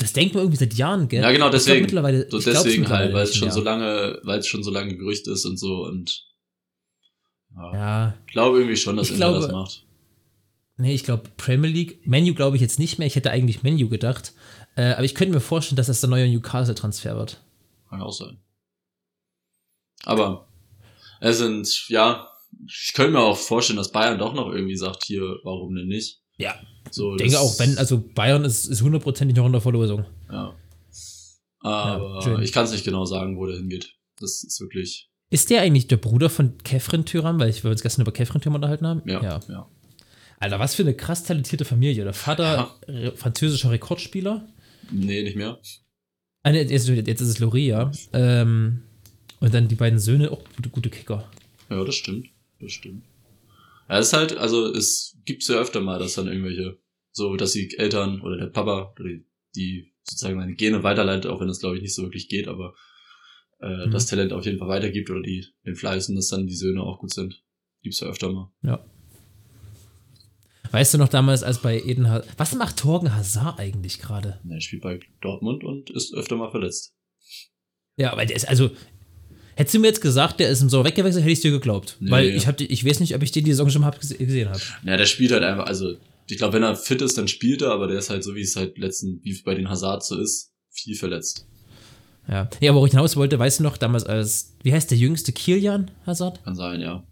Das denkt man irgendwie seit Jahren, gell? Ja, genau, Ich glaub deswegen. mittlerweile, So deswegen halt, weil es schon so lange, weil es schon so lange Gerücht ist und so und ja, Ja, ich glaube irgendwie schon, dass Inter das macht. nee, ich glaube Premier League. Menu glaube ich jetzt nicht mehr. Ich hätte eigentlich Menu gedacht. Äh, aber ich könnte mir vorstellen, dass das der neue Newcastle-Transfer wird. Kann auch sein. Aber es sind, ja, ich könnte mir auch vorstellen, dass Bayern doch noch irgendwie sagt, hier, warum denn nicht? Ja, So, Ich denke auch, wenn, also Bayern ist, ist hundertprozentig noch in der Verlosung. Ja. Aber schön. ich kann es nicht genau sagen, wo der hingeht. Das ist wirklich, Ist der eigentlich der Bruder von Kefren Thüram? Weil ich, wir uns gestern über Kefren Thüram unterhalten haben. ja, ja. ja. Alter, was für eine krass talentierte Familie. Der Vater, äh, französischer Rekordspieler. Nee, nicht mehr. Ah, nee, jetzt, jetzt ist es Loria. Ähm, und dann die beiden Söhne, auch gute, gute Kicker. Ja, das stimmt. Das stimmt. Ja, es ist halt, also es gibt's ja öfter mal, dass dann irgendwelche, so dass die Eltern oder der Papa oder die, die sozusagen seine Gene weiterleitet, auch wenn das glaube ich nicht so wirklich geht, aber äh, Mhm. das Talent auf jeden Fall weitergibt oder die den Fleiß und dass dann die Söhne auch gut sind. Gibt's ja öfter mal. Ja. Weißt du noch damals, als bei Eden Hazard. Was macht Torgen Hazard eigentlich gerade? Er spielt bei Dortmund und ist öfter mal verletzt. Ja, aber der ist, also. Hättest du mir jetzt gesagt, der ist im Sommer weggewechselt, hätte ich dir geglaubt. Nee, Weil ich, hab, ich weiß nicht, ob ich den die Saison schon mal hab, gesehen habe. Ja, der spielt halt einfach, also ich glaube, wenn er fit ist, dann spielt er, aber der ist halt so, wie es halt letzten, wie bei den Hazard so ist, viel verletzt. Ja. ja, aber wo ich hinaus wollte, weißt du noch, damals als, wie heißt der jüngste Kilian Hazard? Kann sein, ja.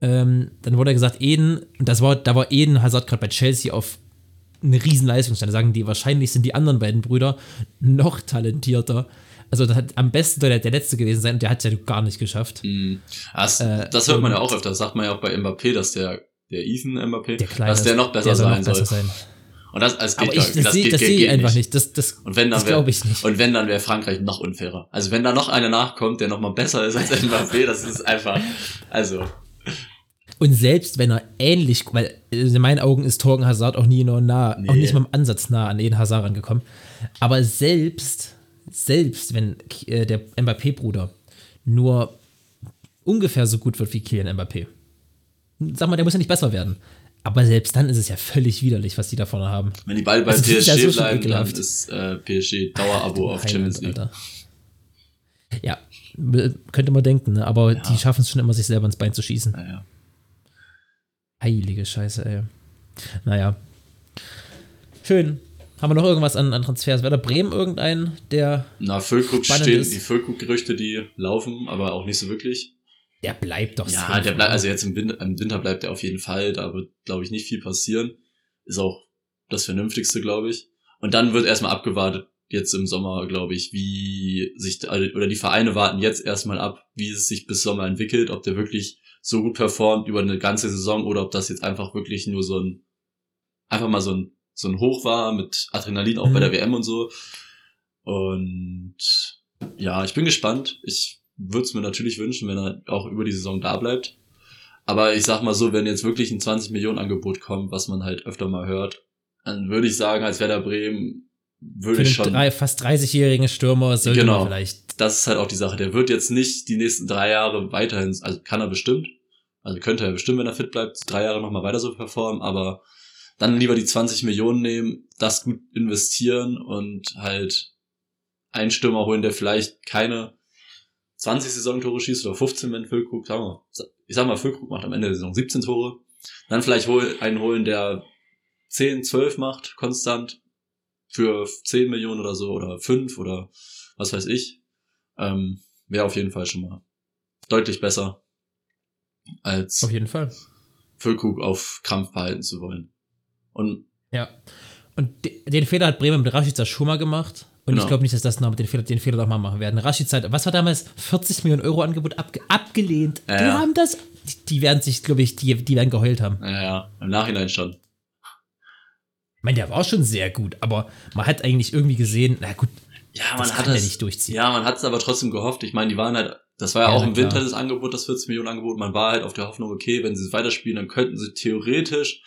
Ähm, dann wurde gesagt, Eden, und das war, da war Eden Hazard gerade bei Chelsea auf eine riesen Leistungsstand. Da sagen die, wahrscheinlich sind die anderen beiden Brüder noch talentierter. Also das hat am besten der, der letzte gewesen sein und der hat es ja gar nicht geschafft. Mhm. Das, Äh, das hört man ja und- auch öfter. Das sagt man ja auch bei Mbappé, dass der, der Ethan Mbappé, Der Kleine, dass der noch besser der soll sein noch soll. besser sein. Und das, das geht Aber ich, das, sehe geht- das geht- geht einfach nicht. Das, das, Und wenn dann das wär- glaube ich nicht. Und wenn, dann wäre Frankreich noch unfairer. Also wenn da noch einer nachkommt, der noch mal besser ist als (laughs) Mbappé, das ist einfach, also, Und selbst wenn er ähnlich, weil in meinen Augen ist Torgen Hazard auch nie nur nah, Nee. auch nicht mal im Ansatz nah an Eden Hazard rangekommen. Aber selbst, selbst wenn äh, der Mbappé-Bruder nur ungefähr so gut wird wie Kylian Mbappé, sag mal, der muss ja nicht besser werden. Aber selbst dann ist es ja völlig widerlich, was die da vorne haben. wenn die beide bei Also, PSG ja so bleiben, dann ist äh, PSG Dauerabo auf Champions League. Alter. Ja, könnte man denken, ne? aber die schaffen es schon immer, sich selber ins Bein zu schießen. Naja. Heilige Scheiße, ey. Naja. Schön. Haben wir noch irgendwas an, an Transfers? Werder Bremen irgendein, der. Na, Füllkrug stehen, die Füllkrug-Gerüchte, die laufen, aber auch nicht so wirklich. Der bleibt doch Ja, der bleibt, also jetzt im Winter, im Winter bleibt er auf jeden Fall, da wird, glaube ich, nicht viel passieren. Ist auch das Vernünftigste, glaube ich. Und dann wird erstmal abgewartet, jetzt im Sommer, glaube ich, wie sich, oder die Vereine warten jetzt erstmal ab, wie es sich bis Sommer entwickelt, ob der wirklich so gut performt über eine ganze Saison oder ob das jetzt einfach wirklich nur so ein, einfach mal so ein, so ein Hoch war mit Adrenalin auch Mhm. bei der WM und so. Und ja, ich bin gespannt. Ich würde es mir natürlich wünschen, wenn er auch über die Saison da bleibt. Aber ich sag mal so, wenn jetzt wirklich ein 20 Millionen Angebot kommt, was man halt öfter mal hört, dann würde ich sagen, als Werder Bremen würde ich schon. drei, fast 30-jährigen Stürmer sollte Genau. vielleicht. das ist halt auch die Sache. Der wird jetzt nicht die nächsten drei Jahre weiterhin, also kann er bestimmt, also könnte er bestimmt, wenn er fit bleibt, drei Jahre nochmal weiter so performen, aber dann lieber die 20 Millionen nehmen, das gut investieren und halt einen Stürmer holen, der vielleicht keine 20 Saisontore schießt oder 15, wenn Füllkrug, sagen wir, ich sag mal, Füllkrug macht am Ende der Saison 17 Tore, dann vielleicht hol, einen holen, der 10, 12 macht, konstant, für 10 Millionen oder so, oder 5 oder was weiß ich, ähm, wäre auf jeden Fall schon mal deutlich besser, als Auf jeden Fall. Füllkrug auf Krampf behalten zu wollen. Und Ja. Und de- den Fehler hat Bremen mit Rashica schon mal gemacht. Und Genau. ich glaube nicht, dass das noch den Fehler, den Fehler doch mal machen werden. Rashica, was war damals? 40 Millionen Euro Angebot abge abgelehnt. Ja, die ja. haben das. Die, die werden sich, glaube ich, die, die werden geheult haben. naja, im Nachhinein schon. Ich meine, der war schon sehr gut, aber man hat eigentlich irgendwie gesehen, na gut, Ja, das man kann hat er das nicht durchziehen. Ja, man hat es aber trotzdem gehofft. Ich meine, die waren halt, das war ja, Ja, auch im Winter klar. das Angebot, das 40 Millionen Angebot. Man war halt auf der Hoffnung, okay, wenn sie es weiterspielen, dann könnten sie theoretisch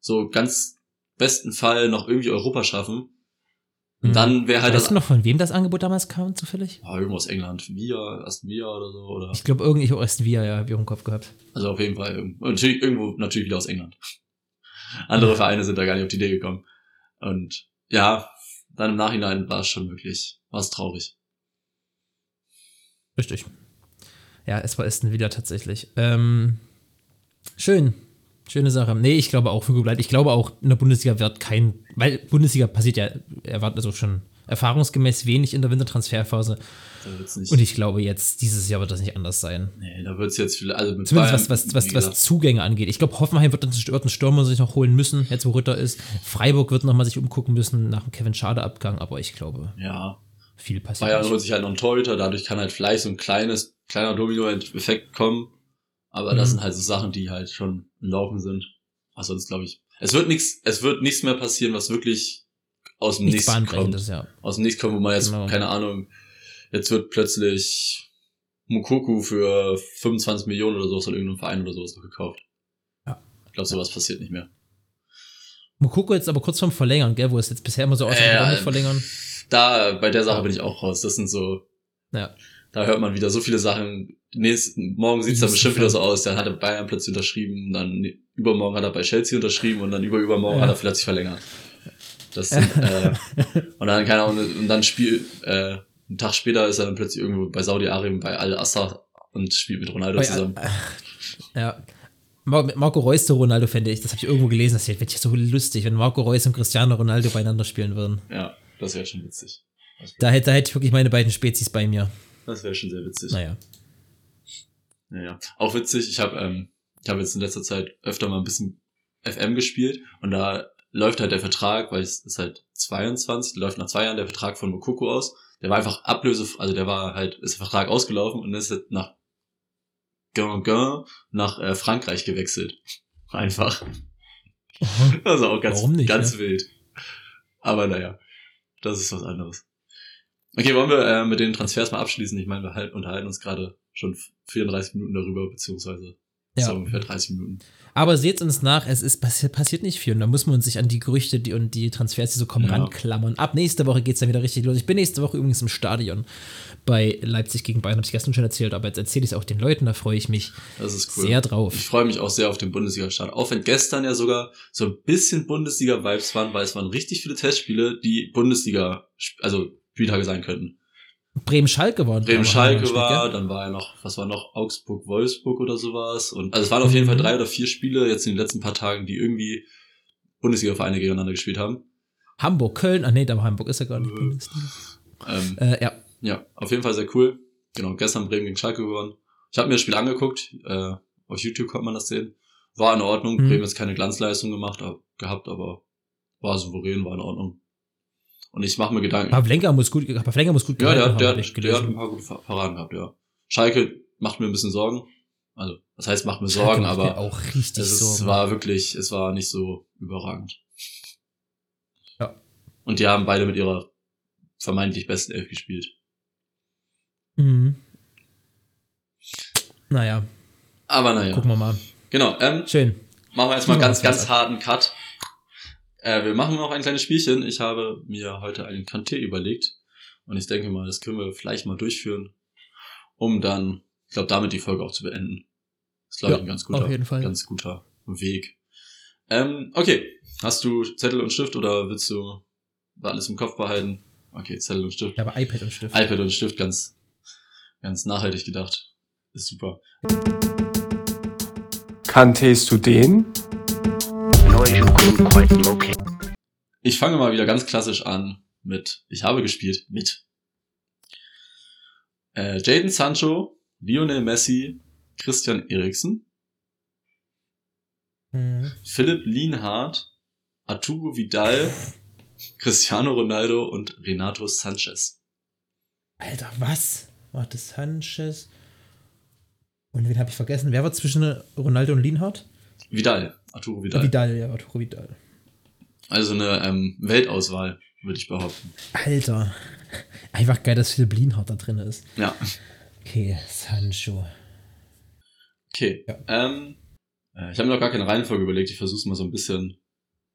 so ganz besten Fall noch irgendwie Europa schaffen. Und Mhm. dann wäre halt weißt das du noch, von wem das Angebot damals kam, zufällig? Ah, irgendwo aus England, Via, Aston Villa oder so, oder Ich glaube, irgendwie auch erst wir, ja, hab ich auch im Kopf gehabt. also auf jeden Fall natürlich, irgendwo natürlich wieder aus England. (laughs) Andere Vereine sind da gar nicht auf die Idee gekommen. Und ja, dann im Nachhinein war es schon wirklich, war es traurig. Richtig. Ja, es war Aston Villa tatsächlich. Ähm, schön. Schöne Sache. Nee, ich glaube auch, Fügo bleibt. Ich glaube auch, in der Bundesliga wird kein, weil Bundesliga passiert ja, erwartet also schon erfahrungsgemäß wenig in der Wintertransferphase. Da wird's nicht. Und ich glaube jetzt, dieses Jahr wird das nicht anders sein. nee, da wird's jetzt viel, also mit Zumindest Bayern, was, was, was, was Zugänge angeht. Ich glaube, Hoffenheim wird einen, wird Stürmer sich noch holen müssen, jetzt wo Ritter ist. Freiburg wird nochmal sich umgucken müssen nach dem Kevin Schade-Abgang, aber ich glaube, ja, viel passiert. Bayern holt sich halt noch einen Torhüter, dadurch kann halt vielleicht so ein kleines, kleiner Domino-Effekt kommen. Aber das Mhm. sind halt so Sachen, die halt schon im Laufen sind. Also sonst glaube ich, es wird nichts, es wird nichts mehr passieren, was wirklich aus dem Nichts Nichts kommt. Ja. Aus dem Nichts kommt, wo man jetzt, Genau. keine Ahnung, jetzt wird plötzlich Mukoku für 25 Millionen oder sowas von irgendeinem Verein oder sowas noch gekauft. Ja. Ich glaube, sowas passiert nicht mehr. Mukoko jetzt aber kurz vorm Verlängern, gell, wo es jetzt bisher immer so aussieht, Äh, verlängern. Da, bei der Sache Ja. bin ich auch raus. Das sind so, Ja. Da hört man wieder so viele Sachen. Nächsten, morgen sieht's dann bestimmt wieder so aus. Dann hat er Bayern plötzlich unterschrieben, dann übermorgen hat er bei Chelsea unterschrieben und dann überübermorgen Ja. hat er plötzlich verlängert. Das sind, äh, und dann, keine Ahnung, und dann spielt, äh, einen Tag später ist er dann plötzlich irgendwo bei Saudi-Arabien bei Al-Assad und spielt mit Ronaldo Bei- zusammen. Ja. Mar- mit Marco Reus zu Ronaldo fände ich, das habe ich irgendwo gelesen, das ja so lustig, wenn Marco Reus und Cristiano Ronaldo beieinander spielen würden. Ja, das wäre schon witzig. Da hätte, da hätte ich wirklich meine beiden Spezies bei mir. Das wäre schon sehr witzig. Naja. Naja, auch witzig, ich habe ähm, ich habe jetzt in letzter Zeit öfter mal ein bisschen FM gespielt und da läuft halt der Vertrag, weil es ist halt 22, läuft nach zwei Jahren der Vertrag von Mokoko aus. Der war einfach ablöse, also der war halt, ist der Vertrag ausgelaufen und ist jetzt nach Guingamp nach äh, Frankreich gewechselt. (laughs) Einfach. Also auch ganz, Warum nicht, ganz ne? wild. Aber naja, das ist was anderes. Okay, wollen wir äh, mit den Transfers mal abschließen? Ich meine, wir halt, unterhalten uns gerade schon 34 Minuten darüber, beziehungsweise Ja. so ungefähr 30 Minuten. Aber seht uns nach, es ist passi passiert nicht viel und da muss man sich an die Gerüchte die, und die Transfers, die so kommen, Ja. ranklammern. Ab nächste Woche geht's dann wieder richtig los. Ich bin nächste Woche übrigens im Stadion bei Leipzig gegen Bayern, habe ich gestern schon erzählt, aber jetzt erzähle ich es auch den Leuten, da freue ich mich cool. sehr drauf. Ich freue mich auch sehr auf den Bundesliga-Start. Auch wenn gestern ja sogar so ein bisschen Bundesliga-Vibes waren, weil es waren richtig viele Testspiele, die Bundesliga, also Spieltage sein könnten. Bremen-Schalke waren. Bremen-Schalke war, dann war ja noch, was war noch, Augsburg-Wolfsburg oder sowas. Und also es waren auf jeden Mhm. Fall drei oder vier Spiele jetzt in den letzten paar Tagen, die irgendwie Bundesliga-Vereine gegeneinander gespielt haben. Hamburg, Köln. Ah nee, aber Hamburg ist ja gar nicht Bundesliga. Ähm, Äh, ja. Ja, auf jeden Fall sehr cool. Genau, gestern Bremen gegen Schalke gewonnen. Ich habe mir das Spiel angeguckt. Äh, auf YouTube konnte man das sehen. War in Ordnung. Mhm. Bremen hat keine Glanzleistung gemacht, ab- gehabt, aber war souverän, war in Ordnung. Und ich mache mir Gedanken. Pavlenka muss gut, Pavlenka muss gut ja, der, hat- der, hat, der hat ein paar gute Paraden gehabt, ja. Schalke macht mir ein bisschen Sorgen. Also, das heißt, macht mir Sorgen, macht mir aber auch richtig es ist, war wirklich, es war nicht so überragend. Ja. Und die haben beide mit ihrer vermeintlich besten Elf gespielt. Mhm. Naja, Aber naja. gucken wir mal. Genau, ähm, Schön. Machen wir jetzt mal Machen wir ganz, ganz harten Cut. Äh, wir machen noch ein kleines Spielchen. Ich habe mir heute einen Kanté überlegt. Und ich denke mal, das können wir vielleicht mal durchführen, um dann, ich glaube, damit die Folge auch zu beenden. Das ist, glaube ich, Ja, ein ganz guter, auf jeden Fall. ganz guter Weg. Ähm, okay. Hast du Zettel und Stift oder willst du alles im Kopf behalten? Okay, Zettel und Stift. Ja, aber iPad und Stift. iPad und Stift ganz, ganz nachhaltig gedacht. Ist super. Kanntest du den? Ich fange mal wieder ganz klassisch an mit, ich habe gespielt mit äh, Jaden Sancho, Lionel Messi, Christian Eriksen, Mhm. Philipp Lienhardt, Arturo Vidal, Cristiano Ronaldo und Renato Sanchez. Alter, was? Warte, Sanchez. Und wen habe ich vergessen? Wer war zwischen Ronaldo und Lienhardt? Vidal, Arturo Vidal. Vidal, ja, Arturo Vidal. Also eine ähm, Weltauswahl, würde ich behaupten. Alter. Einfach geil, dass Philipp Lienhardt da drin ist. Ja, Okay, Sancho. okay. Ja. Ähm, äh, ich habe mir noch gar keine Reihenfolge überlegt. Ich versuche es mal so ein bisschen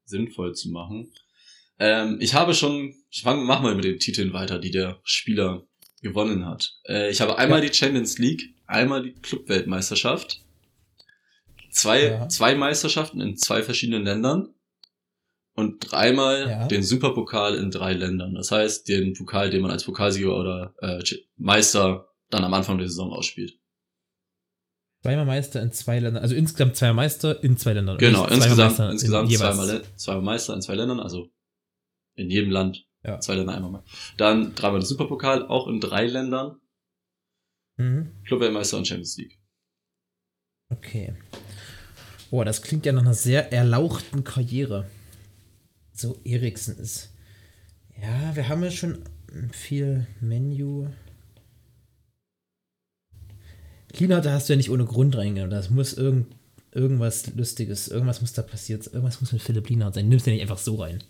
sinnvoll zu machen. Ähm, ich habe schon, ich fang, mach mal mit den Titeln weiter, die der Spieler gewonnen hat. Äh, ich habe einmal Ja. die Champions League, einmal die Clubweltmeisterschaft, zwei, Ja. zwei Meisterschaften in zwei verschiedenen Ländern und dreimal Ja. den Superpokal in drei Ländern. Das heißt, den Pokal, den man als Pokalsieger oder äh, Meister dann am Anfang der Saison ausspielt. Zweimal Meister in zwei Ländern. Also insgesamt zweimal Meister in zwei Ländern. Genau, insgesamt, Meister in insgesamt jeweils. zweimal, zweimal Meister in zwei Ländern, also in jedem Land Ja. zwei Länder einmal mal. Dann dreimal den Superpokal, auch in drei Ländern, Mhm. Clubweltmeister und Champions League. Okay. Boah, das klingt ja nach einer sehr erlauchten Karriere. So Eriksen ist. Ja, wir haben ja schon viel Menü. Lina, da hast du ja nicht ohne Grund reingegangen. Das muss irgend, irgendwas Lustiges, irgendwas muss da passiert, irgendwas muss mit Philipp Lina sein. Nimmst du nicht einfach so rein.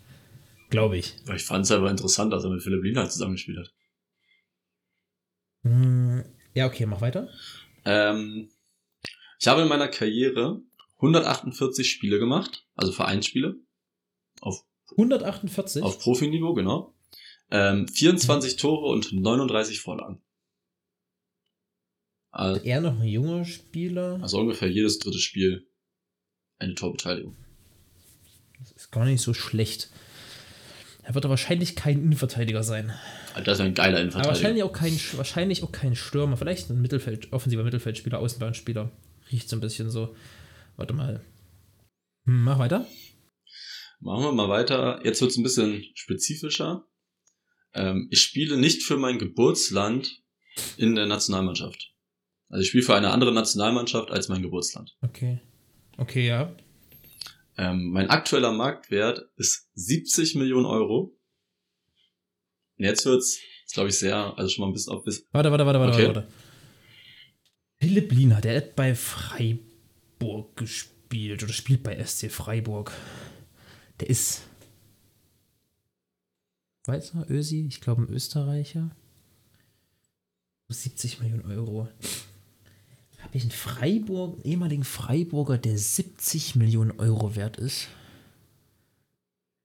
Glaube ich. Ich fand es aber interessant, dass er mit Philipp Lienhardt zusammengespielt hat. Hm, ja, okay, mach weiter. Ähm, ich habe in meiner Karriere 148 Spiele gemacht, also Vereinsspiele, auf, 148. auf Profiniveau, genau. Ähm, 24 Tore und 39 Vorlagen. Also, Er noch ein junger Spieler. also ungefähr jedes dritte Spiel eine Torbeteiligung. Das ist gar nicht so schlecht. Er wird aber wahrscheinlich kein Innenverteidiger sein. Also das ist ein geiler Aber Innenverteidiger. wahrscheinlich auch kein, wahrscheinlich auch kein Stürmer. Vielleicht ein Mittelfeld, offensiver Mittelfeldspieler, Außenbahnspieler. Riecht so ein bisschen so. Warte mal. Hm, mach weiter. Machen wir mal weiter. Jetzt wird es ein bisschen spezifischer. Ähm, ich spiele nicht für mein Geburtsland in der Nationalmannschaft. Also ich spiele für eine andere Nationalmannschaft als mein Geburtsland. Okay. Okay, ja. Ähm, mein aktueller Marktwert ist 70 Millionen Euro. Und jetzt wird's, glaube ich, sehr, also schon mal ein bisschen auf bis. Warte, warte, warte, warte, Okay. warte. Philipp Lina, der hat bei Freiburg gespielt oder spielt bei SC Freiburg. Der ist. Weißer Ösi? Ich glaube ein Österreicher. 70 Millionen Euro. Habe ich einen Freiburg, einen ehemaligen Freiburger, der 70 Millionen Euro wert ist?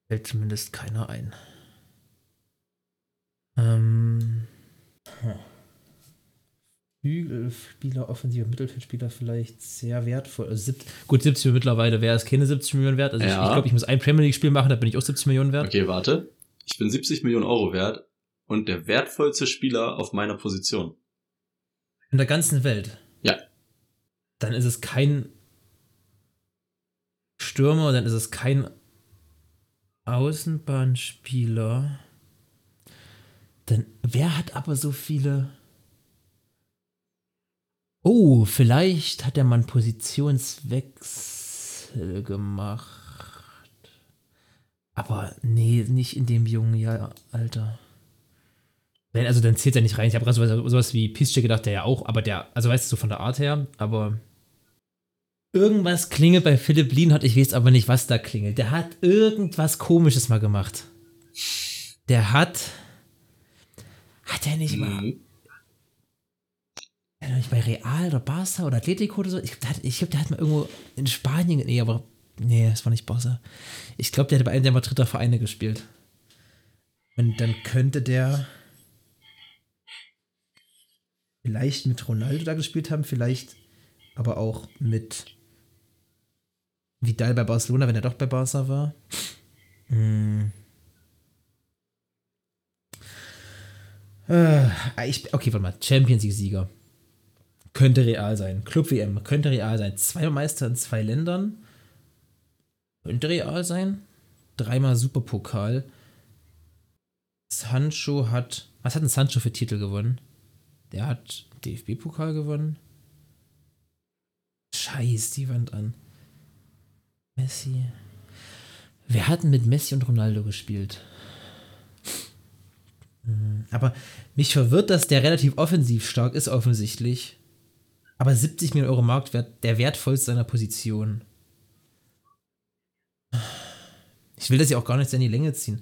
Fällt zumindest keiner ein. Ähm. hm. Flügelspieler, offensiver Mittelfeldspieler vielleicht sehr wertvoll. Also sieb- gut, 70 Millionen mittlerweile wäre es keine 70 Millionen wert. Also ich- Ja. ich glaube, ich muss ein Premier League-Spiel machen, da bin ich auch 70 Millionen wert. Okay, warte. Ich bin 70 Millionen Euro wert und der wertvollste Spieler auf meiner Position. In der ganzen Welt. Ja. Dann ist es kein Stürmer, dann ist es kein Außenbahnspieler. Dann, wer hat aber so viele. Oh, vielleicht hat der Mann Positionswechsel gemacht. Aber nee, nicht in dem jungen Jahr, Alter. Wenn, also dann zählt er nicht rein. Ich habe gerade sowas, sowas wie Piszczek gedacht, der ja auch, aber der, also weißt du, so von der Art her, aber irgendwas klingelt bei Philipp Lienhardt, ich weiß aber nicht, was da klingelt. Der hat irgendwas komisches mal gemacht. Der hat, hat er nicht mal, Mhm. Nicht bei Real oder Barca oder Atletico oder so? Ich glaube, der, glaub, der hat mal irgendwo in Spanien, nee, aber, nee, das war nicht Barca. Ich glaube, der hat bei einem der Madrider Vereine gespielt. Und dann könnte der vielleicht mit Ronaldo da gespielt haben, vielleicht aber auch mit Vidal bei Barcelona, wenn er doch bei Barca war. Hm. Äh, ich, okay, warte mal. Champions League-Sieger. Könnte real sein. Club WM könnte real sein. Zweimal Meister in zwei Ländern. Könnte real sein. Dreimal Superpokal. Sancho hat. Was hat denn Sancho für Titel gewonnen? Der hat DFB-Pokal gewonnen. Scheiß die Wand an. Messi. Wer hat denn mit Messi und Ronaldo gespielt? Hm, Aber mich verwirrt, dass der relativ offensiv stark ist, offensichtlich. Aber 70 Millionen Euro Marktwert, der wertvollste seiner Position. Ich will das ja auch gar nicht in die Länge ziehen.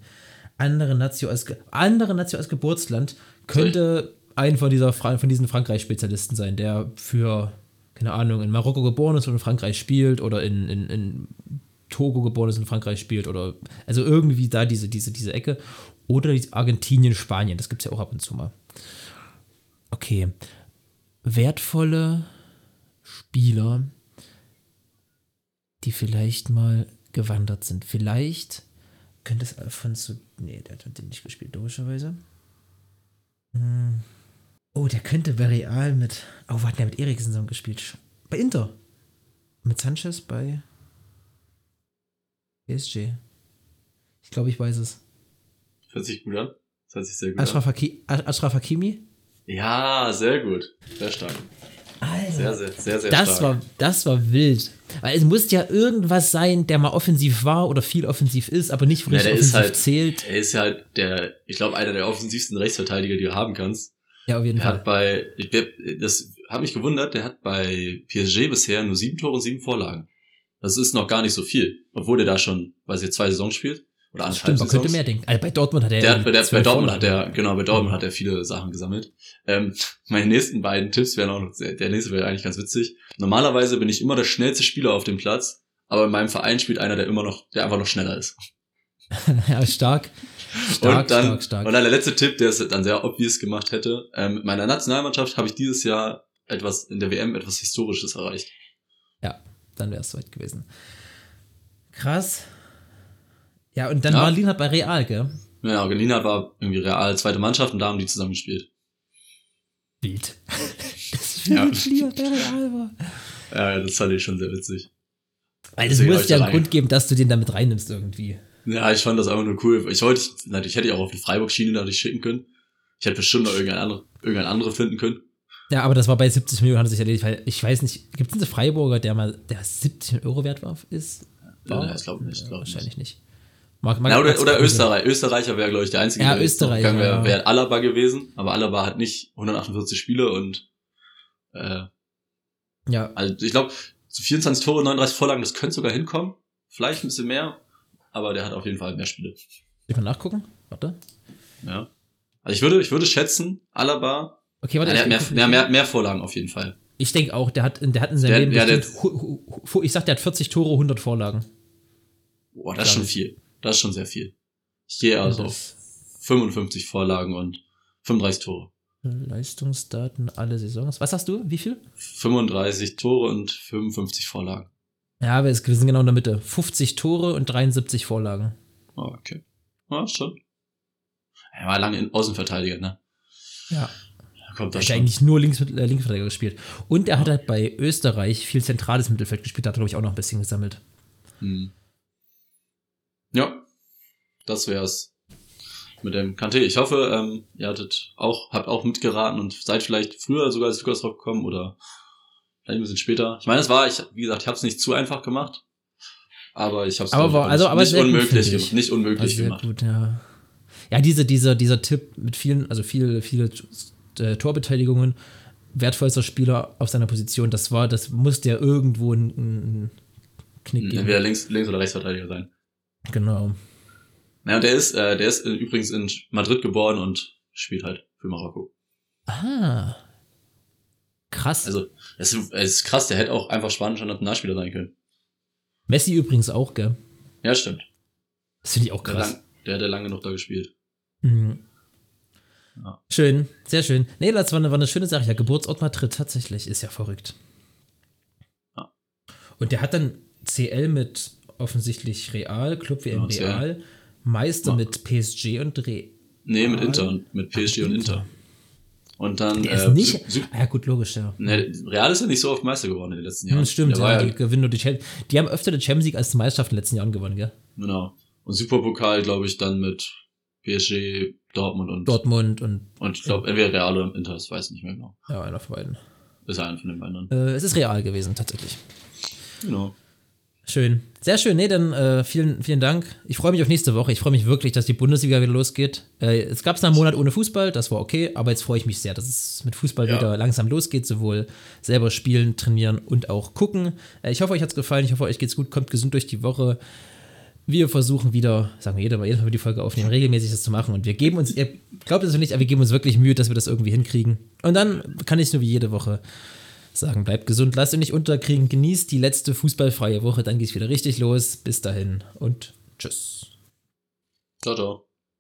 Andere Nation als, andere Nation als Geburtsland könnte ein von, dieser, von diesen Frankreich-Spezialisten sein, der für, keine Ahnung, in Marokko geboren ist und in Frankreich spielt oder in, in, in Togo geboren ist und in Frankreich spielt oder also irgendwie da diese, diese, diese Ecke. Oder Argentinien, Spanien, das gibt es ja auch ab und zu mal. Okay. Wertvolle Spieler, die vielleicht mal gewandert sind. Vielleicht könnte es Alfonso. Nee, der hat den nicht gespielt, logischerweise. Hm. Oh, der könnte bei Real mit. Oh, wo hat der mit Eriksen zusammen gespielt? Bei Inter. Mit Sanchez bei PSG. Ich glaube, ich weiß es. Hört sich gut an. Das hört sich sehr gut an. Ashraf, Haki Ashraf Hakimi? Ja, sehr gut. Sehr stark. Alter. Sehr, sehr, sehr, sehr das stark. war, das war wild. Weil es muss ja irgendwas sein, der mal offensiv war oder viel offensiv ist, aber nicht Ja, richtig der offensiv ist halt, zählt. er ist ja halt der, ich glaube, einer der offensivsten Rechtsverteidiger, die du haben kannst. Ja, auf jeden Er Fall. hat bei, ich, das hat mich gewundert, der hat bei PSG bisher nur sieben Tore und sieben Vorlagen. Das ist noch gar nicht so viel, obwohl der da schon, weiß ich, zwei Saisons spielt. Oder stimmt, man könnte mehr denken. Also bei Dortmund hat er Der hat, der, bei Dortmund hat er, genau, bei Dortmund hat er viele Sachen gesammelt. Ähm, (laughs) meine nächsten beiden Tipps wären auch noch, der nächste wäre eigentlich ganz witzig. Normalerweise bin ich immer der schnellste Spieler auf dem Platz, aber in meinem Verein spielt einer, der immer noch, der einfach noch schneller ist. (laughs) ja, stark. Stark, und dann, stark, stark. und dann der letzte Tipp, der es dann sehr obvious gemacht hätte. Ähm, mit meiner Nationalmannschaft habe ich dieses Jahr etwas in der WM etwas Historisches erreicht. Ja, dann wäre es soweit gewesen. Krass. Ja, und dann Ja. war Lienhardt bei Real, gell? Ja, Argentina war irgendwie real zweite Mannschaft und da haben die zusammen gespielt. Wild. (laughs) Das Ja. Philipp Lienhardt bei Real war. Ja, das fand ich schon sehr witzig. Weil es muss ich ja einen rein- Grund geben, dass du den damit reinnimmst irgendwie. Ja, ich fand das einfach nur cool. Ich wollte, natürlich hätte ich auch auf die Freiburg-Schiene dadurch schicken können. Ich hätte bestimmt noch irgendein andere, irgendein andere finden können. Ja, aber das war bei 70 Millionen, hat sich erledigt, weil ich weiß nicht, gibt es einen Freiburger, der mal, der 70 Millionen Euro wert war, ist? Ja, ich glaube nicht, Ja, glaub wahrscheinlich nicht. Mag, mag, Ja, oder, oder. Österreich. Österreicher wäre, glaube ich, der einzige. Ja, der Österreicher, Wäre ja. wär Alaba gewesen, aber Alaba hat nicht 148 Spiele und äh, Ja, also ich glaube, zu 24 Tore, 39 Vorlagen, das könnte sogar hinkommen. Vielleicht ein bisschen mehr, aber der hat auf jeden Fall mehr Spiele. ich mal nachgucken? Warte. Ja. Also ich würde, ich würde schätzen, Alaba, Okay, ja, warte. der hat mehr, mehr, mehr, mehr Vorlagen auf jeden Fall. ich denke auch, der hat, der hat in seinem Der- Leben ja, der- bestimmt, hu- ich sag, der hat 40 Tore, 100 Vorlagen. Boah, das ist schon viel. Das ist schon sehr viel. Ich gehe also auf 55 Vorlagen und 35 Tore. Leistungsdaten alle Saisons. Was sagst du? Wie viel? 35 Tore und 55 Vorlagen. Ja, wir sind genau in der Mitte. 50 Tore und 73 Vorlagen. Oh, okay. Ja, schon. Er war lange in Außenverteidiger, ne? Ja. Da kommt Er hat schon. eigentlich nur Links, äh, Linksverteidiger gespielt. Und er hat halt bei Österreich viel zentrales Mittelfeld gespielt, da hat er, glaube ich, auch noch ein bisschen gesammelt. Hm. Das wär's mit dem Kanté. Ich hoffe, ähm, ihr hattet auch, habt auch mitgeraten und seid vielleicht früher sogar als Lukas drauf gekommen oder vielleicht ein bisschen später. Ich meine, es war, ich, wie gesagt, ich habe es nicht zu einfach gemacht, aber ich habe es Aber war- also- aber nicht gut, unmöglich, gemacht, nicht unmöglich Also gemacht. gut, ja. Ja, diese, dieser, dieser Tipp mit vielen, also viele, viele äh, Torbeteiligungen, wertvollster Spieler auf seiner Position, das war, das musste ja irgendwo ein, ein Knick geben. Entweder links, links oder Rechtsverteidiger sein. Genau. Ja, und der ist, äh, der ist äh, übrigens in Madrid geboren und spielt halt für Marokko. Ah. Krass. Also, es ist, es ist krass, der hätte auch einfach spanischer Nationalspieler sein können. Messi übrigens auch, gell? Ja, stimmt. Das finde ich auch Der, krass. lang, der hat ja lange noch da gespielt. Mhm. Ja. Schön, sehr schön. Nee, das war eine, war eine schöne Sache. Ja, Geburtsort Madrid tatsächlich, ist ja verrückt. Ja. Und der hat dann CL mit offensichtlich Real, Club WM Ja. Real, Meister mit PSG und Re. Nee, mit Ah. Inter und mit PSG und Inter. Und dann. Der ist äh, nicht. Su- ah, ja, gut, logisch, ja. ne, Real ist ja nicht so oft Meister geworden in den letzten Jahren. Hm, stimmt, ja, ja, die gewinnen nur die Champions Die haben öfter die Champions League als die Meisterschaft in den letzten Jahren gewonnen, gell? Genau. Und Superpokal, glaube ich, dann mit PSG, Dortmund und. Dortmund und Und ich glaube, entweder Real oder Inter, das weiß ich nicht mehr genau. ja, einer von beiden. Ist einer von den beiden. Äh, es ist real gewesen, tatsächlich. Genau. Schön. Sehr schön. Nee, dann äh, vielen, vielen Dank. Ich freue mich auf nächste Woche. Ich freue mich wirklich, dass die Bundesliga wieder losgeht. Äh, es gab es einen Monat ohne Fußball, das war okay, aber jetzt freue ich mich sehr, dass es mit Fußball Ja. wieder langsam losgeht, sowohl selber spielen, trainieren und auch gucken. Äh, ich hoffe, euch hat es gefallen. Ich hoffe, euch geht's gut. Kommt gesund durch die Woche. Wir versuchen wieder, sagen wir jedes Mal, jedes Mal die Folge aufnehmen, regelmäßig das zu machen. Und wir geben uns, ihr glaubt es nicht, aber wir geben uns wirklich Mühe, dass wir das irgendwie hinkriegen. Und dann kann ich nur wie jede Woche sagen, bleibt gesund, lasst euch nicht unterkriegen, genießt die letzte fußballfreie Woche, dann geht's wieder richtig los. Bis dahin und tschüss. Ciao, ciao.